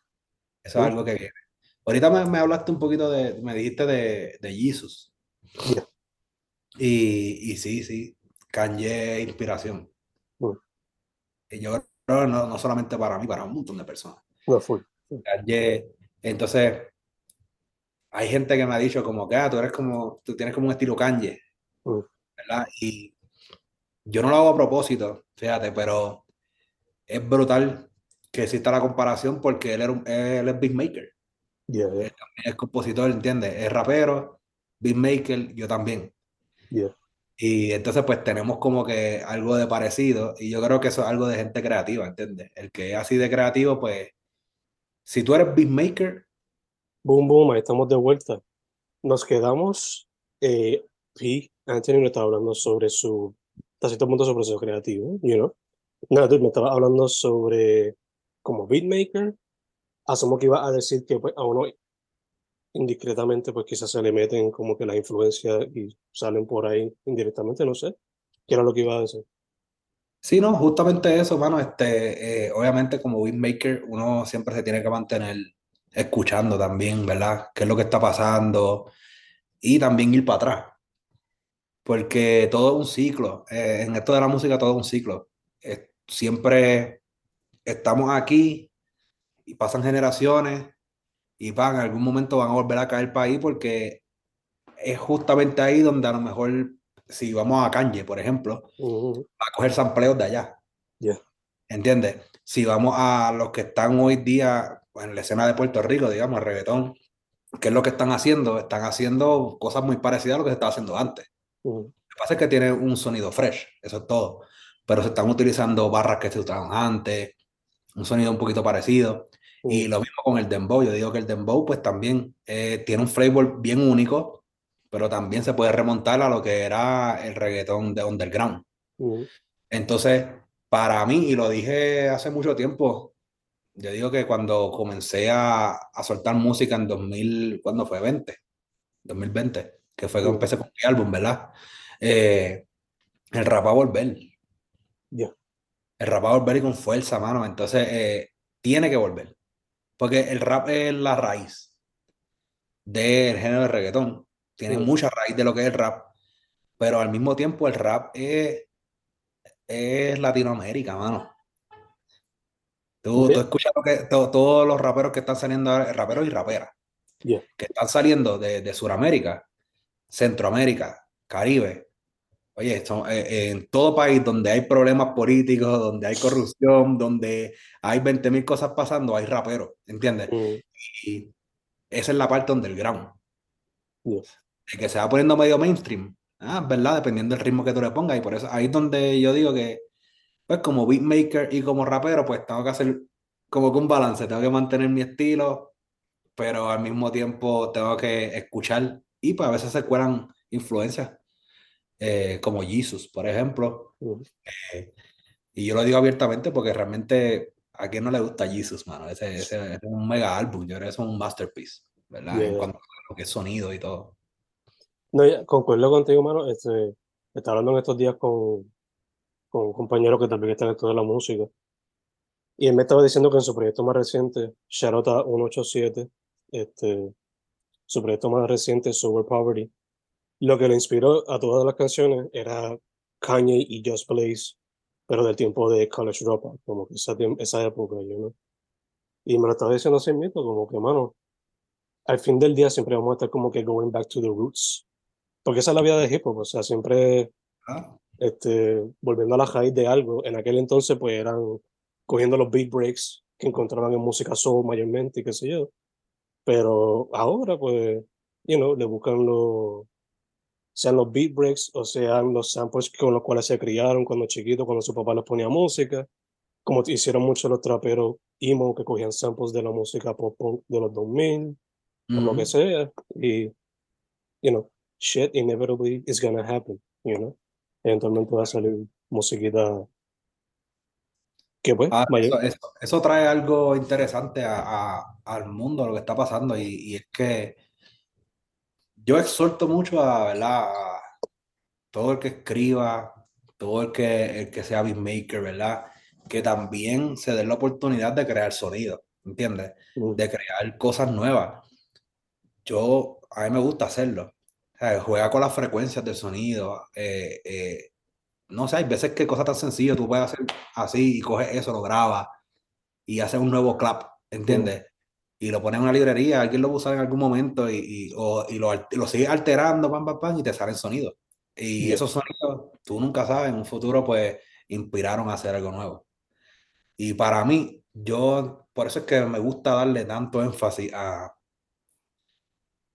Eso es algo que viene. Ahorita me, me hablaste un poquito de, me dijiste de, de Jesus. Yeah. Y, y sí, sí, Kanye inspiración. Mm. Y yo creo no, no solamente para mí, para un montón de personas. No. Kanye, entonces, hay gente que me ha dicho como que, ah, tú eres como, tú tienes como un estilo Kanye, Mm. ¿verdad? Y yo no lo hago a propósito, fíjate, pero es brutal que exista la comparación porque él, era un- él es beatmaker. Yeah, yeah, es compositor, ¿entiendes? Es rapero, beatmaker, yo también. yeah. Y entonces pues tenemos como que algo de parecido y yo creo que eso es algo de gente creativa, ¿entiendes? El que es así de creativo, pues si tú eres beatmaker, Boom, boom, ahí estamos de vuelta. Nos quedamos, eh, P. Anthony me estaba hablando sobre su, hasta cierto punto su creativo, you know. Nada, tú me estaba hablando sobre como beatmaker. Asumo que iba a decir que pues, a uno indiscretamente pues quizás se le meten como que las influencias y salen por ahí indirectamente, no sé. ¿Qué era lo que iba a decir? sí, no, justamente eso, mano, este, eh, obviamente como beatmaker uno siempre se tiene que mantener escuchando también, ¿verdad? ¿Qué es lo que está pasando? Y también ir para atrás. porque todo es un ciclo. Eh, en esto de la música todo es un ciclo. Eh, siempre estamos aquí y pasan generaciones y van, en algún momento van a volver a caer para ahí porque es justamente ahí donde a lo mejor, si vamos a Kanye, por ejemplo, va a coger sampleos de allá. Yeah. ¿Entiendes? Si vamos a los que están hoy día en la escena de Puerto Rico, digamos, el reggaetón, ¿qué es lo que están haciendo? Están haciendo cosas muy parecidas a lo que se estaba haciendo antes. Lo que pasa es que tiene un sonido fresh, eso es todo. Pero se están utilizando barras que se usaban antes, un sonido un poquito parecido. Y lo mismo con el dembow. Yo digo que el dembow pues también eh, tiene un flavor bien único, pero también se puede remontar a lo que era el reggaetón de underground. Entonces, para mí, y lo dije hace mucho tiempo, yo digo que cuando comencé a, a soltar música en 2000, ¿cuándo fue? 20, 2020, que fue que empecé con mi álbum, ¿verdad? Eh, el rap va a volver. Yeah. El rap va a volver y con fuerza, mano. Entonces, eh, tiene que volver. Porque el rap es la raíz del género de reggaetón. Tiene mucha raíz de lo que es el rap. Pero al mismo tiempo, el rap es, es Latinoamérica, mano. Tú, escuchas lo que, to- todos los raperos que están saliendo, ahora, raperos y raperas, Yeah. que están saliendo de, de Sudamérica, Centroamérica, Caribe, Oye, son- eh, en todo país donde hay problemas políticos, donde hay corrupción, donde hay 20 mil cosas pasando, hay raperos, ¿entiendes? Mm, Y esa es la parte underground. yeah. El que se va poniendo medio mainstream, ah, ¿verdad? Dependiendo del ritmo que tú le pongas. Y por eso ahí es donde yo digo que, pues como beatmaker y como rapero, pues tengo que hacer como que un balance. Tengo que mantener mi estilo, pero al mismo tiempo tengo que escuchar. Y pues a veces se cuelan influencias, eh, como Jesus, por ejemplo. Mm, Eh, y yo lo digo abiertamente porque realmente a quien no le gusta Jesus, mano. Ese, ese es un mega álbum, yo creo que es un masterpiece, ¿verdad? En yeah. cuanto a lo que es sonido y todo. No, ya, concuerdo contigo, mano. Este, estaba hablando en estos días con, con un compañero que también está en esto de la música. Y él me estaba diciendo que en su proyecto más reciente, Shoutout a 187, este, su proyecto más reciente, Sober Poverty, lo que le inspiró a todas las canciones era Kanye y Just Blaze, pero del tiempo de College Dropout, como que esa, esa época, you know? Y me lo estaba diciendo así mismo, como que, mano, al fin del día siempre vamos a estar como que going back to the roots, porque esa es la vida de hip hop, o sea, siempre Ah, este, volviendo a la raíz de algo. En aquel entonces, pues eran cogiendo los beat breaks que encontraban en música soul mayormente y qué sé yo. Pero ahora, pues, you know, le buscan los, sean los beat breaks o sean los samples con los cuales se criaron cuando chiquitos, cuando su papá les ponía música, como hicieron muchos los traperos emo que cogían samples de la música pop punk de los 2000 o lo que ujú. sea. Y, you know, shit inevitably is gonna happen, you know. Eventualmente va a salir musiquita que pues, Ah, eso, eso- eso trae algo interesante a- a- al mundo, lo que está pasando, y, y es que yo exhorto mucho a, ¿verdad? a todo el que escriba, todo el que, el que sea beatmaker, ¿verdad? Que también se dé la oportunidad de crear sonido, ¿entiendes? Mm, De crear cosas nuevas. Yo, a mí me gusta hacerlo. O sea, juega con las frecuencias del sonido. eh, eh, no sé, hay veces que cosas tan sencillas tú puedes hacer así y coges eso, lo grabas y haces un nuevo clap, ¿entiendes? Y lo pones en una librería, alguien lo va a usar en algún momento y, y, o- y lo, lo sigues alterando, pam, pam, pam, y te salen sonidos. Y yeah, esos sonidos, tú nunca sabes, en un futuro, pues, inspiraron a hacer algo nuevo. Y para mí, yo, por eso es que me gusta darle tanto énfasis a,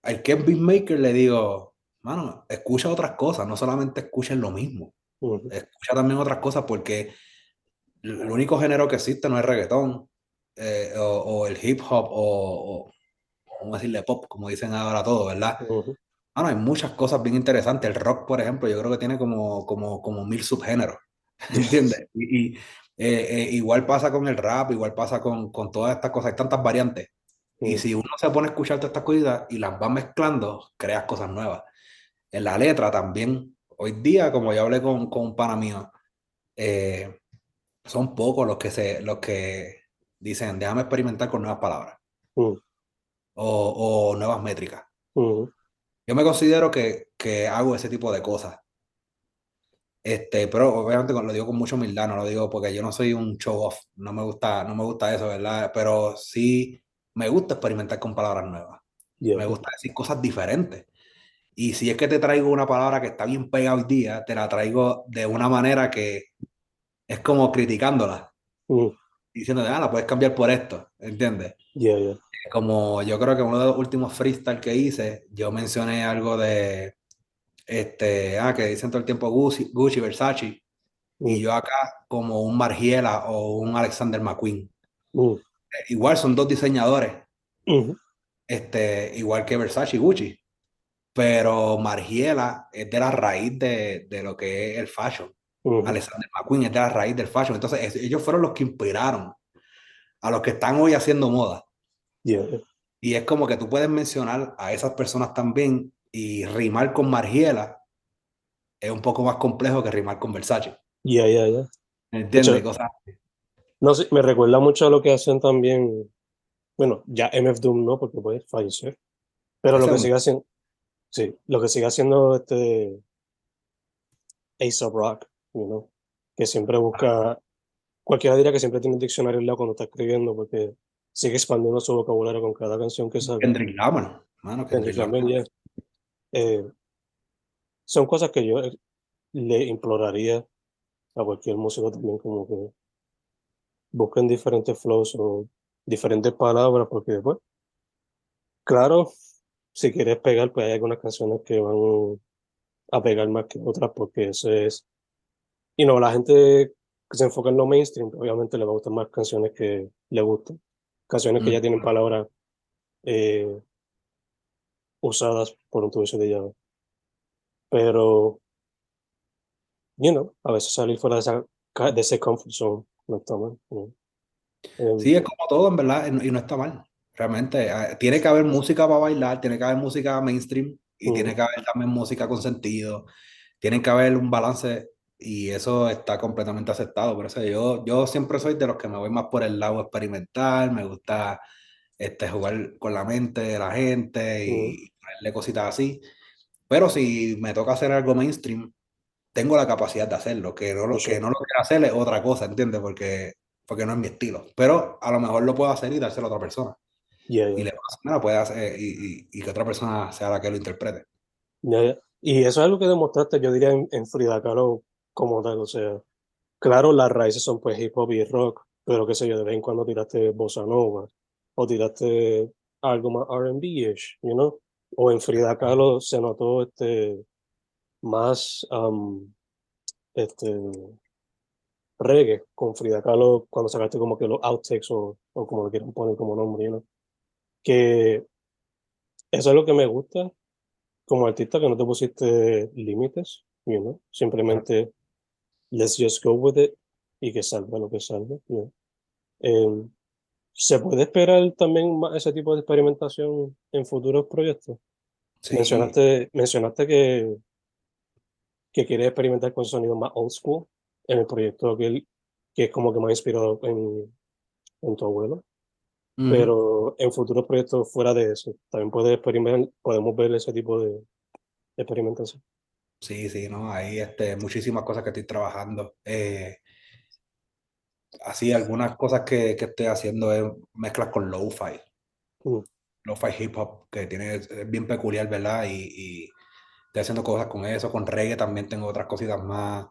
al que es beatmaker, le digo, mano, escucha otras cosas, no solamente escuches lo mismo, ujú, escucha también otras cosas porque el único género que existe no es reggaetón eh, o, o el hip hop o, o, vamos a decirle pop, como dicen ahora todo, ¿verdad? ujú, Ah, no, hay muchas cosas bien interesantes. El rock, por ejemplo, yo creo que tiene como, como, como mil subgéneros, ¿entiendes? Y, y, eh, eh, igual pasa con el rap, igual pasa con, con todas estas cosas, hay tantas variantes. Y si uno se pone a escuchar todas estas cosas y las va mezclando, creas cosas nuevas. En la letra también, hoy día, como yo hablé con, con un pana mío, eh, son pocos los que, se, los que dicen, déjame experimentar con nuevas palabras mm, o, o nuevas métricas. ujú, Yo me considero que, que hago ese tipo de cosas. Este, pero obviamente lo digo con mucha humildad, no lo digo porque yo no soy un show off, no me gusta, no me gusta eso, ¿verdad? Pero sí me gusta experimentar con palabras nuevas, yeah, me gusta decir cosas diferentes. Y si es que te traigo una palabra que está bien pegada hoy día, te la traigo de una manera que es como criticándola, mm, diciendo, ah, la puedes cambiar por esto, ¿entiendes? yeah, yeah, Como yo creo que uno de los últimos freestyle que hice, yo mencioné algo de, este, ah, que dicen todo el tiempo Gucci, Gucci Versace, y mm, yo acá como un Margiela o un Alexander McQueen. mm, Eh, Igual son dos diseñadores, este, igual que Versace y Gucci, pero Margiela es de la raíz de, de lo que es el fashion. Ujú, Alexander McQueen es de la raíz del fashion. Entonces, es- ellos fueron los que inspiraron a los que están hoy haciendo moda. yeah, Y es como que tú puedes mencionar a esas personas también y rimar con Margiela es un poco más complejo que rimar con Versace. yeah, yeah, yeah. De ¿Entiendes? Cosas no sé, me recuerda mucho a lo que hacen también, bueno, ya MF Doom no, porque puede fallecer, pero lo que sigue haciendo, sí, lo que sigue haciendo este A$AP Rock, you know, que siempre busca, cualquiera diría que siempre tiene un diccionario al lado cuando está escribiendo, porque sigue expandiendo su vocabulario con cada canción que saca. Kendrick Lamar, mano, Kendrick Lamar, yeah. Eh, son cosas que yo, le imploraría a cualquier músico también como que busquen diferentes flows o diferentes palabras, porque después, claro, si quieres pegar, pues hay algunas canciones que van a pegar más que otras, porque eso es, y no, la gente que se enfoca en lo mainstream, obviamente le va a gustar más canciones que le gustan, canciones que ya tienen palabras eh, usadas por un tubo de llave. Pero, you know, a veces salir fuera de, esa, de ese comfort zone no está mal. Em, sí, es como todo, en verdad, y no está mal. Realmente, ah, tiene que haber música para bailar, tiene que haber música mainstream y tiene que haber también música con sentido. Tiene que haber un balance y eso está completamente aceptado. Por eso yo, yo siempre soy de los que me voy más por el lado experimental, me gusta este, jugar con la mente de la gente y ponerle cositas así. Pero si me toca hacer algo mainstream, tengo la capacidad de hacerlo. Que no lo, que no lo quiero hacer es otra cosa, ¿entiendes? Porque, porque no es mi estilo. Pero a lo mejor lo puedo hacer y dárselo a otra persona. Y le puede hacer y, y, que otra persona sea la que lo interprete. Y eso es algo que demostraste, yo diría, en, Frida Kahlo como tal. O sea, claro, las raíces son pues hip hop y rock, pero qué sé yo, de vez en cuando tiraste bossa nova o tiraste algo más R&B-ish, you know? O en Frida Kahlo se notó este más um, este reggae con Frida Kahlo cuando sacaste como que los outtakes o, o como lo quieran poner como nombre, ¿no? Que eso es lo que me gusta como artista, que no te pusiste límites, you know? Simplemente let's just go with it y que salga lo que salga, you em, ¿Se puede esperar también más ese tipo de experimentación en futuros proyectos? Mencionaste, mencionaste que, que quieres experimentar con sonidos más old school en el proyecto que, que es como que más inspirado en, en tu abuelo. Pero en futuros proyectos fuera de eso, también puede experimentar, podemos ver ese tipo de experimentación. Sí, sí, no, hay este, muchísimas cosas que estoy trabajando. Eh, así algunas cosas que, que, estoy haciendo es mezclas con lo-fi. Mm. Lo-fi hip hop, que tiene, es bien peculiar, ¿verdad? Y, y, estoy haciendo cosas con eso, con reggae también tengo otras cositas más.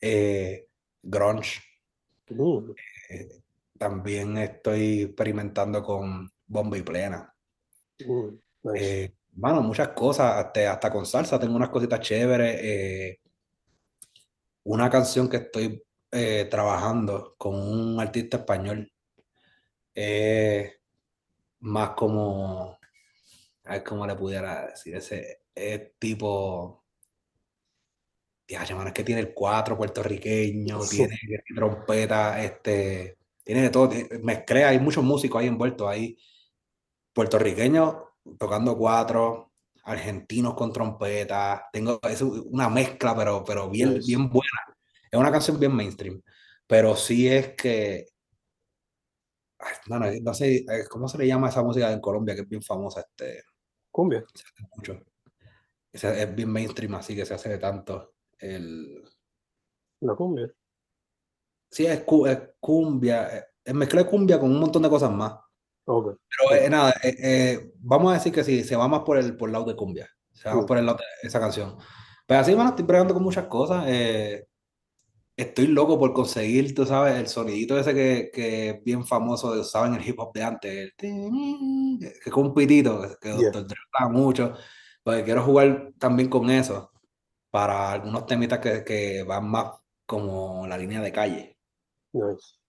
Eh, grunge. Mm. Eh, también estoy experimentando con bomba y plena. Eh, bueno, muchas cosas, hasta, hasta, con salsa tengo unas cositas chéveres. una canción que estoy eh, trabajando con un artista español es más como, a ver cómo le pudiera decir, ese es tipo, ya, es que tiene el cuatro puertorriqueño, tiene trompeta, este, tiene de todo, mezclé, hay muchos músicos ahí envueltos ahí, puertorriqueños tocando cuatro, argentinos con trompeta, tengo, es una mezcla, pero, pero bien, bien buena es una canción bien mainstream, pero sí es que. No, no, no sé, eh, ¿cómo se le llama esa música en Colombia que es bien famosa? Este, cumbia. Se hace mucho. Es, bien mainstream, así que se hace de tanto. El... La cumbia. Sí, es, es cumbia. Eh, es mezcla de cumbia con un montón de cosas más. Okay. Pero eh, nada, vamos a decir que sí, se va más por el, por el lado de cumbia. Se va más por el lado de esa canción. Pero así, bueno, estoy pregando con muchas cosas. Eh, estoy loco por conseguir, tú sabes, el sonidito ese que, que es bien famoso de usaba en el hip hop de antes, el que es un pitito, que Doctor Dre mucho, porque quiero jugar también con eso para algunos temitas que, que van más como la línea de calle.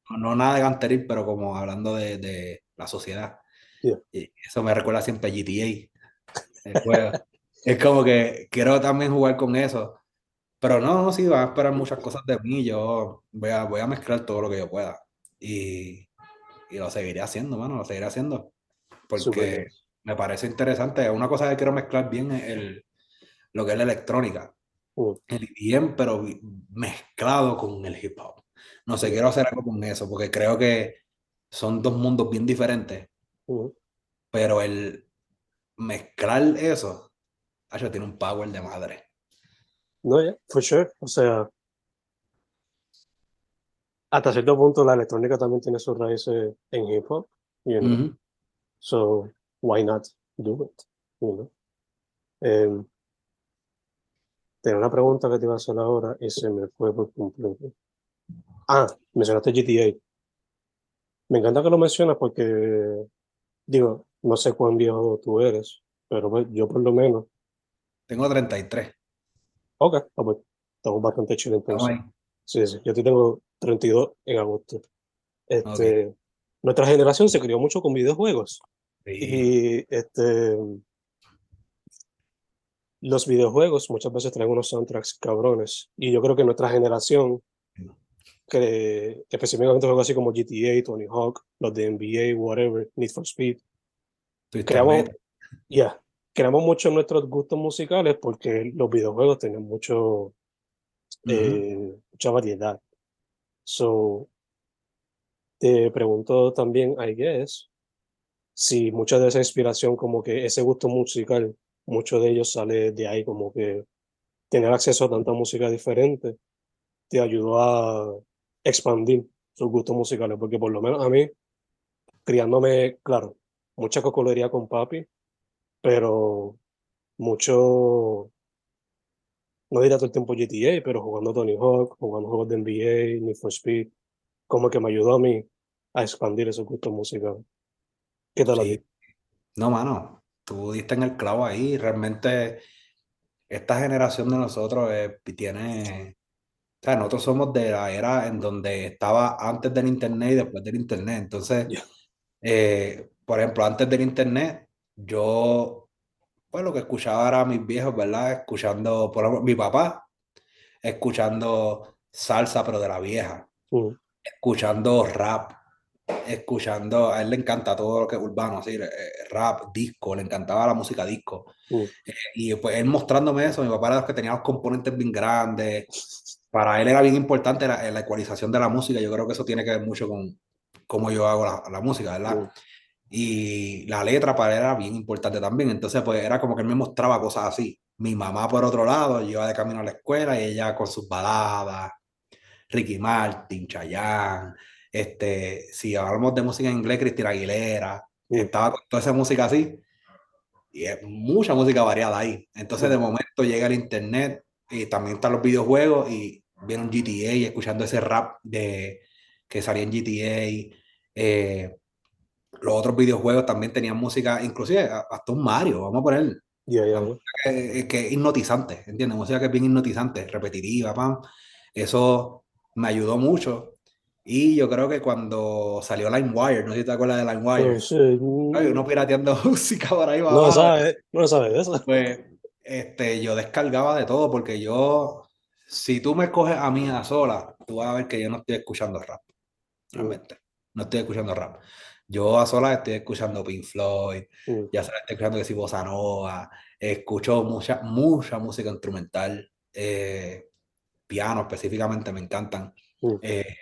No, nada de ganteril, pero como hablando de, de la sociedad. Y eso me recuerda siempre a GTA. es como que quiero también jugar con eso pero no, no, sí, van a esperar muchas cosas de mí. Yo voy a, voy a mezclar todo lo que yo pueda. Y, y lo seguiré haciendo, mano, lo seguiré haciendo. Porque me parece interesante. Una cosa que quiero mezclar bien es el, lo que es la electrónica. Uh. El bien, pero mezclado con el hip hop. No sé, quiero hacer algo con eso, porque creo que son dos mundos bien diferentes. Uh. Pero el mezclar eso, eso tiene un power de madre. No, yeah, for sure. O sea, hasta cierto punto la electrónica también tiene sus raíces en hip hop, you know? So, why not do it, you know? Em, tenía una pregunta que te iba a hacer ahora y se me fue por completo. Ah, mencionaste GTA. Me encanta que lo mencionas porque, digo, no sé cuán viejo tú eres, pero pues, yo por lo menos. Tengo 33. Ok, ah, pues, estamos bastante chidos Estamos entonces. Sí, sí, yo te tengo 32 en agosto. Este, Nuestra generación se crió mucho con videojuegos Sí. y este, los videojuegos muchas veces traen unos soundtracks cabrones y yo creo que nuestra generación, que, específicamente juegos así como GTA, Tony Hawk, los de NBA, whatever, Need for Speed, Twisted creamos, ya, creamos mucho nuestros gustos musicales porque los videojuegos tienen mucho, eh, mucha variedad. So, te pregunto también, I guess, si mucha de esa inspiración, como que ese gusto musical, mucho de ellos sale de ahí, como que tener acceso a tanta música diferente, te ayudó a expandir sus gustos musicales, porque por lo menos a mí, criándome, claro, mucha cocolería con papi, pero mucho, no diría todo el tiempo GTA, pero jugando Tony Hawk, jugando juegos de NBA, Need for Speed, como que me ayudó a mí a expandir esos gustos musicales. ¿Qué tal a Sí. ti? No, mano, tú diste en el clavo ahí. Realmente, esta generación de nosotros eh, tiene. Sea, nosotros somos de la era en donde estaba antes del internet y después del internet. Entonces, eh, por ejemplo, antes del internet, yo, pues lo que escuchaba era a mis viejos, ¿verdad? Escuchando, por ejemplo, mi papá, escuchando salsa, pero de la vieja, Mm, escuchando rap, escuchando, a él le encanta todo lo que es urbano, así, eh, rap, disco, le encantaba la música disco. Eh, y pues él mostrándome eso, mi papá era los que tenía los componentes bien grandes. Para él era bien importante la, la ecualización de la música. Yo creo que eso tiene que ver mucho con cómo yo hago la, la música, ¿verdad? mm, Y la letra para él era bien importante también. Entonces, pues era como que él me mostraba cosas así. Mi mamá, por otro lado, yo iba de camino a la escuela y ella con sus baladas, Ricky Martin, Chayanne, este, si hablamos de música en inglés, Cristina Aguilera, mm, estaba con toda esa música así. Y es mucha música variada ahí. Entonces, de momento llega el internet y también están los videojuegos y vieron GTA y escuchando ese rap de, que salía en GTA. eh, los otros videojuegos también tenían música, inclusive hasta un Mario, vamos a poner, ya, ya, la música que, que es hipnotizante, ¿entiendes? Música que es bien hipnotizante, repetitiva, pam. Eso me ayudó mucho. Y yo creo que cuando salió LimeWire, no sé si te acuerdas de LimeWire, Pues, sí, Ay, uno pirateando música por ahí no abajo. sabe, no sabe de eso. Pues este, yo descargaba de todo porque yo, si tú me escoges a mí a sola, tú vas a ver que yo no estoy escuchando rap, realmente. No estoy escuchando rap. Yo a solas estoy escuchando Pink Floyd, Mm, ya sabes, estoy escuchando que si Bossa Nova, escucho mucha, mucha música instrumental, eh, piano específicamente me encantan, mm, eh,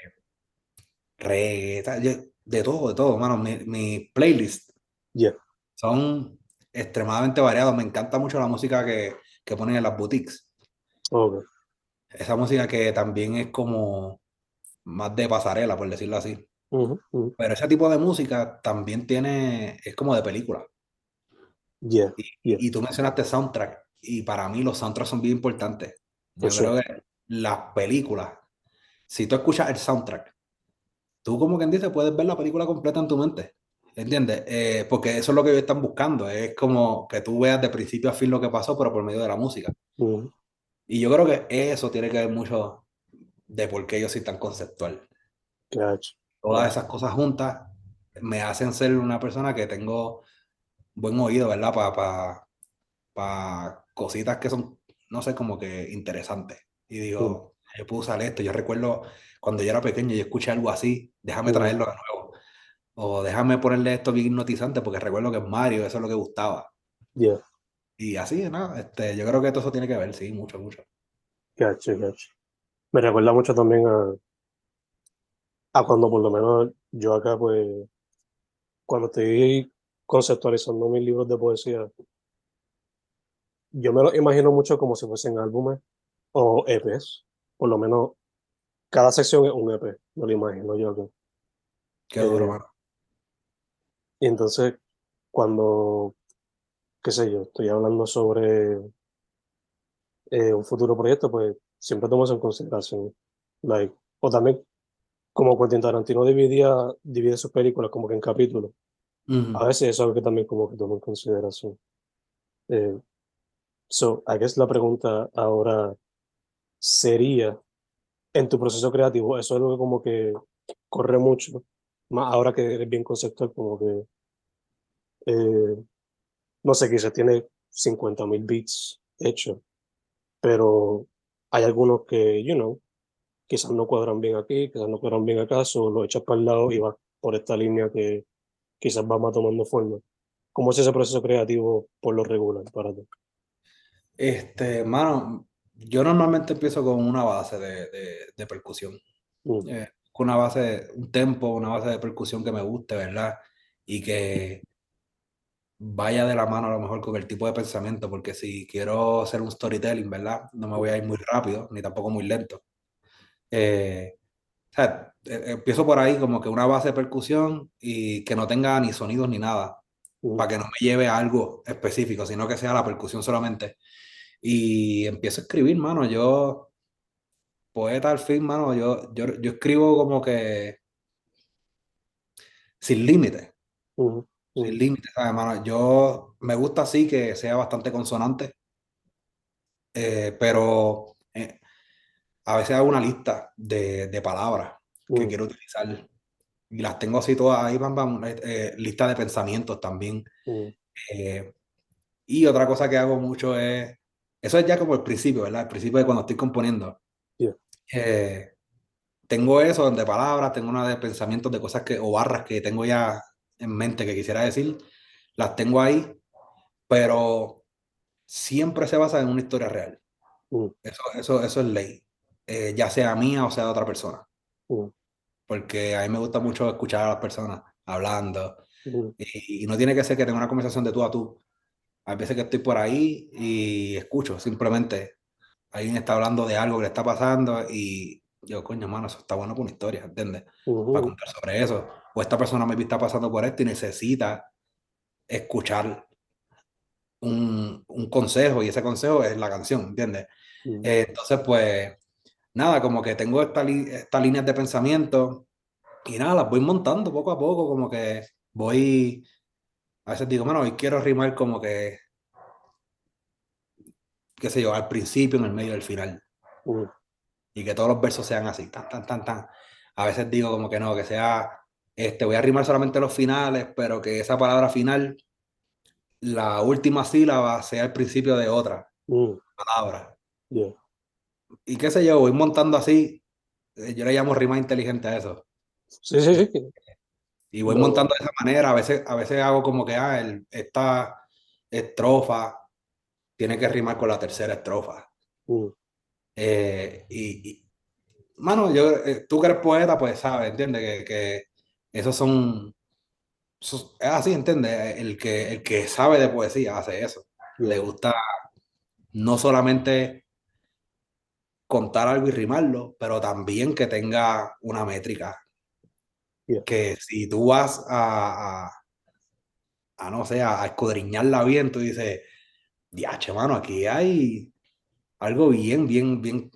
reggae, tal, yo- de todo, de todo, mano. Mi, mi playlist ya, son extremadamente variados. Me encanta mucho la música que, que ponen en las boutiques. ok, Esa música que también es como más de pasarela, por decirlo así. Pero ese tipo de música también tiene, es como de película. Y, ya, y tú mencionaste soundtrack, y para mí los soundtracks son bien importantes. Yo creo que las películas, si tú escuchas el soundtrack, tú como quien dice puedes ver la película completa en tu mente. ¿Entiendes? Eh, porque eso es lo que ellos están buscando. Es como que tú veas de principio a fin lo que pasó, pero por medio de la música. Y yo creo que eso tiene que ver mucho de por qué yo soy tan conceptual. Todas esas cosas juntas me hacen ser una persona que tengo buen oído, ¿verdad? Para cositas que son, no sé, como que interesantes. Y digo, yo puedo usar esto. Yo recuerdo cuando yo era pequeño, yo escuché algo así, déjame Ujú. traerlo de nuevo. O déjame ponerle esto bien hipnotizante, porque recuerdo que Mario eso es lo que gustaba. ya, Y así, ¿no? Este, yo creo que todo eso tiene que ver, sí, mucho, mucho. cacho, cacho. Me recuerda mucho también a, a cuando por lo menos yo acá, pues, cuando estoy conceptualizando mis libros de poesía, yo me lo imagino mucho como si fuesen álbumes o EPs. Por lo menos cada sección es un EP, me lo imagino yo acá. Qué duro, Eh, mano. Y entonces, cuando, qué sé yo, estoy hablando sobre eh, un futuro proyecto, pues siempre tomo eso en consideración. Like, o también, como Quentin Tarantino dividía, divide sus películas como que en capítulos. Ujú. A veces eso es algo que también como que tomo en consideración. Eh, so, I guess la pregunta ahora sería, en tu proceso creativo, eso es algo que como que corre mucho, más ahora que eres bien conceptual, como que, eh, no sé, quizás tiene 50.000 beats hechos, pero hay algunos que, you know, quizás no cuadran bien aquí, quizás no cuadran bien acá, o lo echas para el lado y vas por esta línea que quizás va más tomando forma. ¿Cómo es ese proceso creativo por lo regular para ti? Este, mano, yo normalmente empiezo con una base de, de, de percusión. Mm, Eh, con una base, un tempo, una base de percusión que me guste, ¿verdad? Y que vaya de la mano a lo mejor con el tipo de pensamiento, porque si quiero hacer un storytelling, ¿verdad? No me voy a ir muy rápido, ni tampoco muy lento. Eh, o sea, eh, empiezo por ahí como que una base de percusión y que no tenga ni sonidos ni nada, mm, para que no me lleve a algo específico, sino que sea la percusión solamente. Y empiezo a escribir, mano, yo, poeta al fin, mano, yo, yo, yo escribo como que sin límite, mm, sin mm, límite, ¿sabes, mano? Yo me gusta así que sea bastante consonante, eh, pero eh, a veces hago una lista de, de palabras que quiero utilizar y las tengo así todas ahí, bam, bam, eh, eh, lista de pensamientos también. Eh, y otra cosa que hago mucho es, eso es ya como el principio, ¿verdad? El principio de cuando estoy componiendo. yeah, tengo eso de palabras, tengo una de pensamientos de cosas que, o barras que tengo ya en mente que quisiera decir, las tengo ahí, pero siempre se basa en una historia real. mm, Eso, eso, eso es ley, Eh, ya sea mía o sea de otra persona, mm, porque a mí me gusta mucho escuchar a las personas hablando mm, y, y no tiene que ser que tenga una conversación de tú a tú. Hay veces que estoy por ahí y escucho simplemente, alguien está hablando de algo que le está pasando y yo, coño, mano, eso está bueno para una historia, ¿entiendes? Para contar sobre eso. O esta persona me está pasando por esto y necesita escuchar un, un consejo y ese consejo es la canción, ¿entiendes? mm, Eh, entonces, pues, nada, como que tengo esta estas líneas de pensamiento y nada, las voy montando poco a poco, como que voy, a veces digo, bueno, hoy quiero rimar como que, qué sé yo, al principio, en el medio y al final, mm, y que todos los versos sean así, tan, tan, tan, tan. A veces digo como que no, que sea, este, voy a rimar solamente los finales, pero que esa palabra final, la última sílaba sea el principio de otra mm, palabra. yeah, Y qué sé yo, voy montando así, eh, yo le llamo rima inteligente a eso. Sí, sí, sí. Y voy montando de esa manera, a veces, a veces hago como que, ah, el- esta estrofa tiene que rimar con la tercera estrofa. mm, Eh, y, y, mano, yo, eh, tú que eres poeta, pues sabes, ¿entiendes? Que, que esos son, esos- es así, ¿entiendes? El que, el que sabe de poesía hace eso. Le gusta no solamente contar algo y rimarlo, pero también que tenga una métrica. Yeah. Que si tú vas a, a, a, no sé, a, a escudriñarla bien, tú dices, diache, mano, aquí hay algo bien, bien, bien,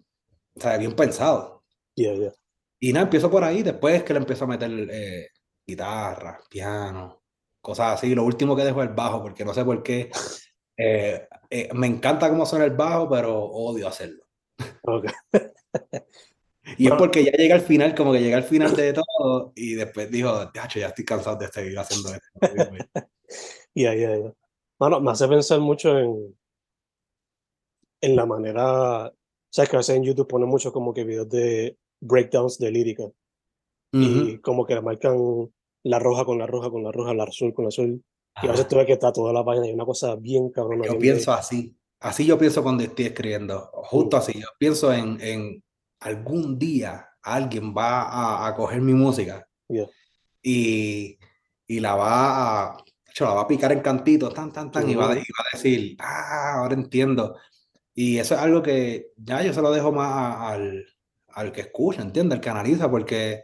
o sea, bien pensado. yeah, yeah. Y nada, empiezo por ahí, después que le empiezo a meter eh, guitarra, piano, cosas así. Lo último que dejo es el bajo, porque no sé por qué. eh, eh, me encanta cómo suena el bajo, pero odio hacerlo. Okay. Y es Bueno. porque ya llega al final, como que llega al final de todo, y después dijo, "Tacho, ya estoy cansado de seguir haciendo esto. Yeah, yeah, yeah. Mano, me hace pensar mucho en, en la manera, sabes que a veces en YouTube ponen mucho como que videos de breakdowns de lírica y Ujú. como que le marcan la roja con la roja con la roja, la azul con la azul y a veces tú ves que está toda la página y una cosa bien cabrona. Yo bien pienso así, así yo pienso cuando estoy escribiendo, justo Mm. así, yo pienso en, en algún día alguien va a, a coger mi música Yeah. y, y la va a, hecho, la va a picar en cantitos, tan, tan, tan, y va, a- Ujú. y va a decir, ah, ahora entiendo. Y eso es algo que ya yo se lo dejo más a- al, al que escucha, ¿entiendes? Al que analiza, porque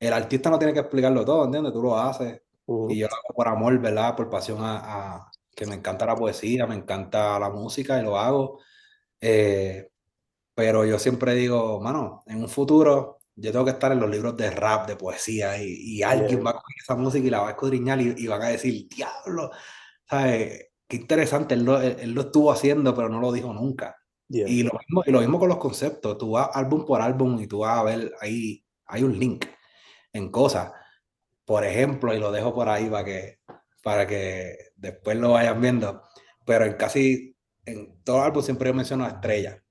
el artista no tiene que explicarlo todo, ¿entiendes? Tú lo haces. Ujú. Y yo lo hago por amor, ¿verdad? Por pasión a, a- que me encanta la poesía, me encanta la música y lo hago. Eh, pero yo siempre digo, mano, en un futuro yo tengo que estar en los libros de rap, de poesía, y, y alguien va a coger esa música y la va a escudriñar y, y van a decir, diablo, ¿sabes? Qué interesante, él lo, él, él lo estuvo haciendo, pero no lo dijo nunca. Yeah. Y lo mismo, y lo mismo con los conceptos, tú vas álbum por álbum y tú vas a ver ahí, hay un link en cosas. Por ejemplo, y lo dejo por ahí para que, para que después lo vayan viendo, pero en casi, en todo álbum siempre yo menciono a Estrella.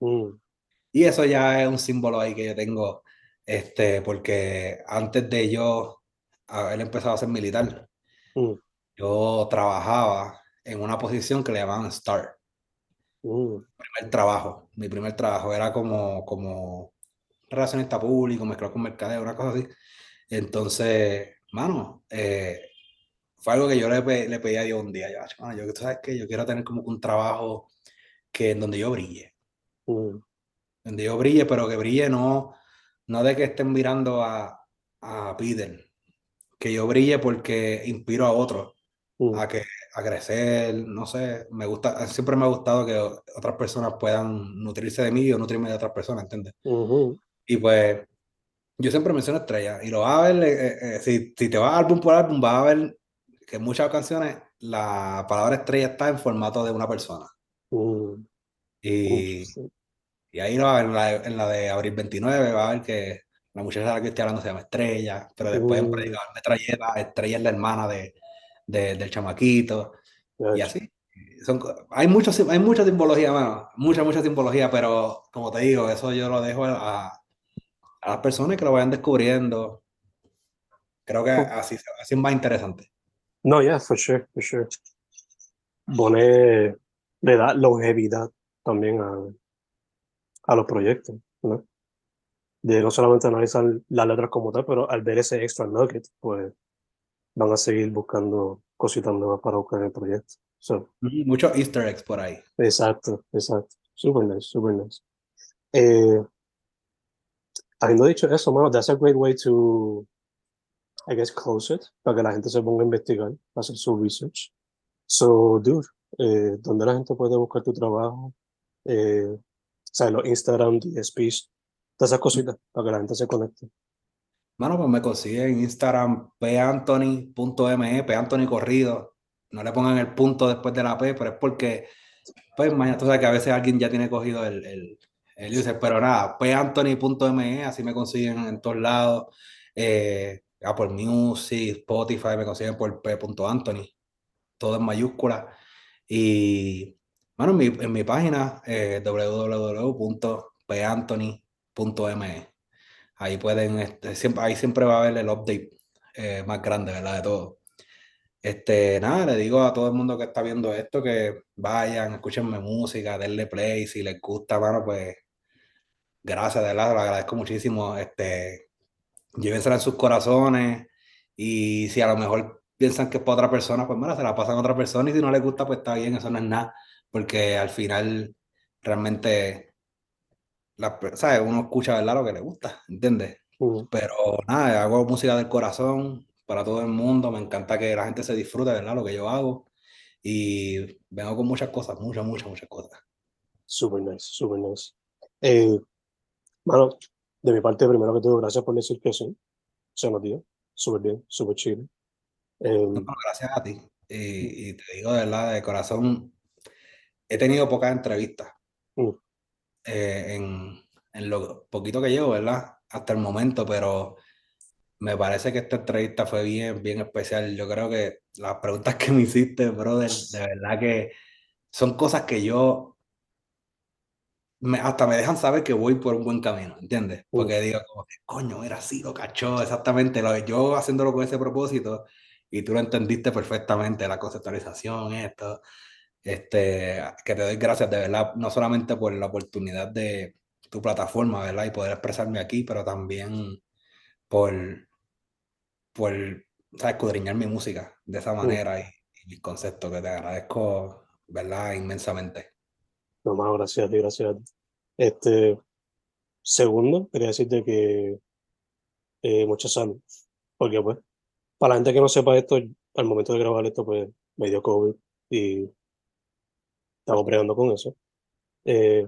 Mm, Y eso ya es un símbolo ahí que yo tengo, este, porque antes de yo haber empezado a ser militar, mm, yo trabajaba en una posición que le llamaban STAR. Mm, primer trabajo. Mi primer trabajo era como, como relacionista público, mezclado con mercadeo, una cosa así. Entonces, mano, eh, fue algo que yo le, le pedí a Dios un día. Yo, "Ach, mano, yo, tú sabes que yo quiero tener como un trabajo que en donde yo brille. mm, Donde yo brille, pero que brille no, no de que estén mirando a, a Peter. Que yo brille porque inspiro a otros mm, a que a crecer, no sé, me gusta, siempre me ha gustado que otras personas puedan nutrirse de mí y yo nutrirme de otras personas, ¿entiendes? Y pues yo siempre menciono estrellas y lo vas a ver, eh, eh, si, si te vas álbum por álbum, vas a ver que en muchas ocasiones la palabra estrella está en formato de una persona. Y, interesting. y ahí no, en la, en la de abril 29 va a ver que la muchacha de la que estoy hablando se llama Estrella, pero después en Mm, Predicador Metralleta, Estrella es la hermana de, de- del chamaquito. Y así. Son, hay, mucho, sim- hay mucha simbología, mano. Mucha, mucha simbología, pero como te digo, eso yo lo dejo a, a las personas que lo vayan descubriendo. Creo que así, así es más interesante. No, yeah, for sure, for sure. Pone, le da longevidad también a, a los proyectos, ¿no? De no solamente analizar las letras como tal, pero al ver ese extra nugget, pues van a seguir buscando cositas nuevas para buscar en el proyecto. So, Y Muchos easter eggs por ahí. exacto, exacto. Super nice, super nice. Eh, habiendo dicho eso, mano, that's a great way to, I guess, close it, para que la gente se ponga a investigar, hacer su research. So, dude, eh, ¿dónde la gente puede buscar tu trabajo? Eh, o sea, los Instagram, DSPs, todas esas cositas, para que la gente se conecte. Mano, pues me consigue en Instagram panthony.me, panthony corrido. No le pongan el punto después de la P, pero es porque, pues, mañana tú sabes que a veces alguien ya tiene cogido el, el, el user, pero nada, panthony.me, así me consiguen en todos lados. Eh, Apple Music, Spotify, me consiguen por p.anthony, todo en mayúscula. Y, bueno, en mi, en mi página, eh, www.panthony.me. Ahí pueden, este, siempre, ahí siempre va a haber el update eh, más grande, ¿verdad? De todo. Este, nada, le digo a todo el mundo que está viendo esto que vayan, escúchenme música, denle play, si les gusta, mano, pues gracias, de verdad, lo agradezco muchísimo. Este, llévensela en sus corazones y si a lo mejor piensan que es para otra persona, pues mira, se la pasan a otra persona y si no les gusta, pues está bien, eso no es nada, porque al final realmente, la, ¿sabes? Uno escucha, ¿verdad? Lo que le gusta, ¿entiendes? Pero nada, hago música del corazón para todo el mundo. Me encanta que la gente se disfrute, ¿verdad? Lo que yo hago. Y vengo con muchas cosas, muchas, muchas, muchas cosas. super nice, super nice. Eh, mano, de mi parte, primero que todo, gracias por decir que sí. Se nos dio. Súper bien, súper chido. Eh, No, no, gracias a ti. Y, y te digo de verdad, de corazón, he tenido pocas entrevistas eh, en, en lo poquito que llevo, ¿verdad? Hasta el momento, pero me parece que esta entrevista fue bien, bien especial. Yo creo que las preguntas que me hiciste, brother, de verdad que son cosas que yo me- hasta me dejan saber que voy por un buen camino, ¿entiendes? Porque digo, como coño, era así, lo cachó, exactamente, lo, yo haciéndolo con ese propósito y tú lo entendiste perfectamente, la conceptualización, esto, este, que te doy gracias de verdad, no solamente por la oportunidad de tu plataforma, ¿verdad? Y poder expresarme aquí, pero también por, por, ¿sabes? escudriñar mi música de esa mm. manera y, y mis conceptos, que te agradezco, ¿verdad? Inmensamente. No más, gracias a ti, gracias a ti. Este, segundo, quería decirte que eh, mucha salud. Porque, pues, para la gente que no sepa esto, al momento de grabar esto, pues, me dio COVID y estamos bregando con eso. Eh,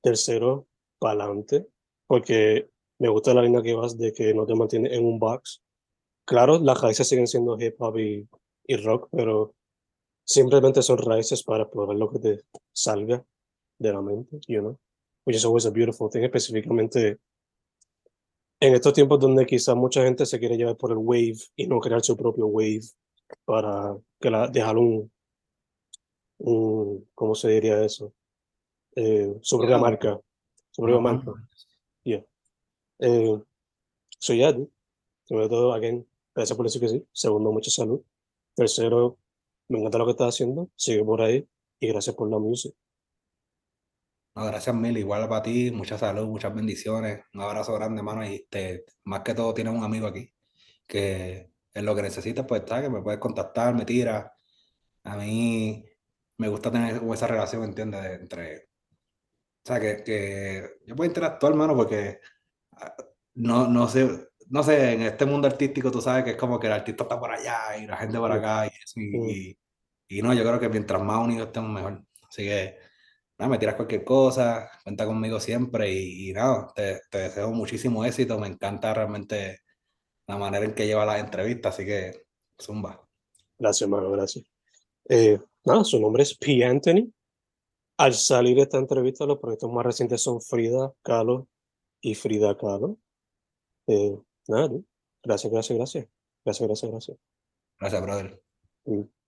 tercero, para adelante, porque me gusta la línea que vas de que no te mantiene en un box. Claro, las raíces siguen siendo hip hop y, y rock, pero simplemente son raíces para explorar lo que te salga de la mente, you know, which is always a beautiful thing, específicamente en estos tiempos donde quizás mucha gente se quiere llevar por el wave y no crear su propio wave para que la, dejar un, un, ¿cómo se diría eso? Eh, propia Yeah. marca, propia Una marca. Yeah. Eh, so yeah, dude. sobre todo, again, gracias por decir que sí. Segundo, mucha salud. Tercero, me encanta lo que estás haciendo. Sigue por ahí. Y gracias por la música. No, gracias mil, igual para ti, mucha salud, muchas bendiciones, un abrazo grande, hermano, y te, más que todo tienes un amigo aquí, que en lo que necesites, pues está, que me puedes contactar, me tira. A mí me gusta tener esa relación, ¿entiendes? De- entre, o sea, que, que yo puedo interactuar, hermano, porque ah, no, no sé, no sé, en este mundo artístico tú sabes que es como que el artista está por allá y la gente por acá y, eso, y, y, y no, yo creo que mientras más unidos estemos mejor. Así que nada, me tiras cualquier cosa, cuenta conmigo siempre y, y nada, te, te deseo muchísimo éxito, me encanta realmente la manera en que lleva las entrevistas, así que zumba. Gracias, hermano. Gracias. Eh, nada, su nombre es P. Anthony. Al salir de esta entrevista, los proyectos más recientes son Frida Kahlo y Frida Kahlo. Eh, nada, gracias, gracias, gracias. Gracias, gracias, gracias. Gracias, brother. Mm.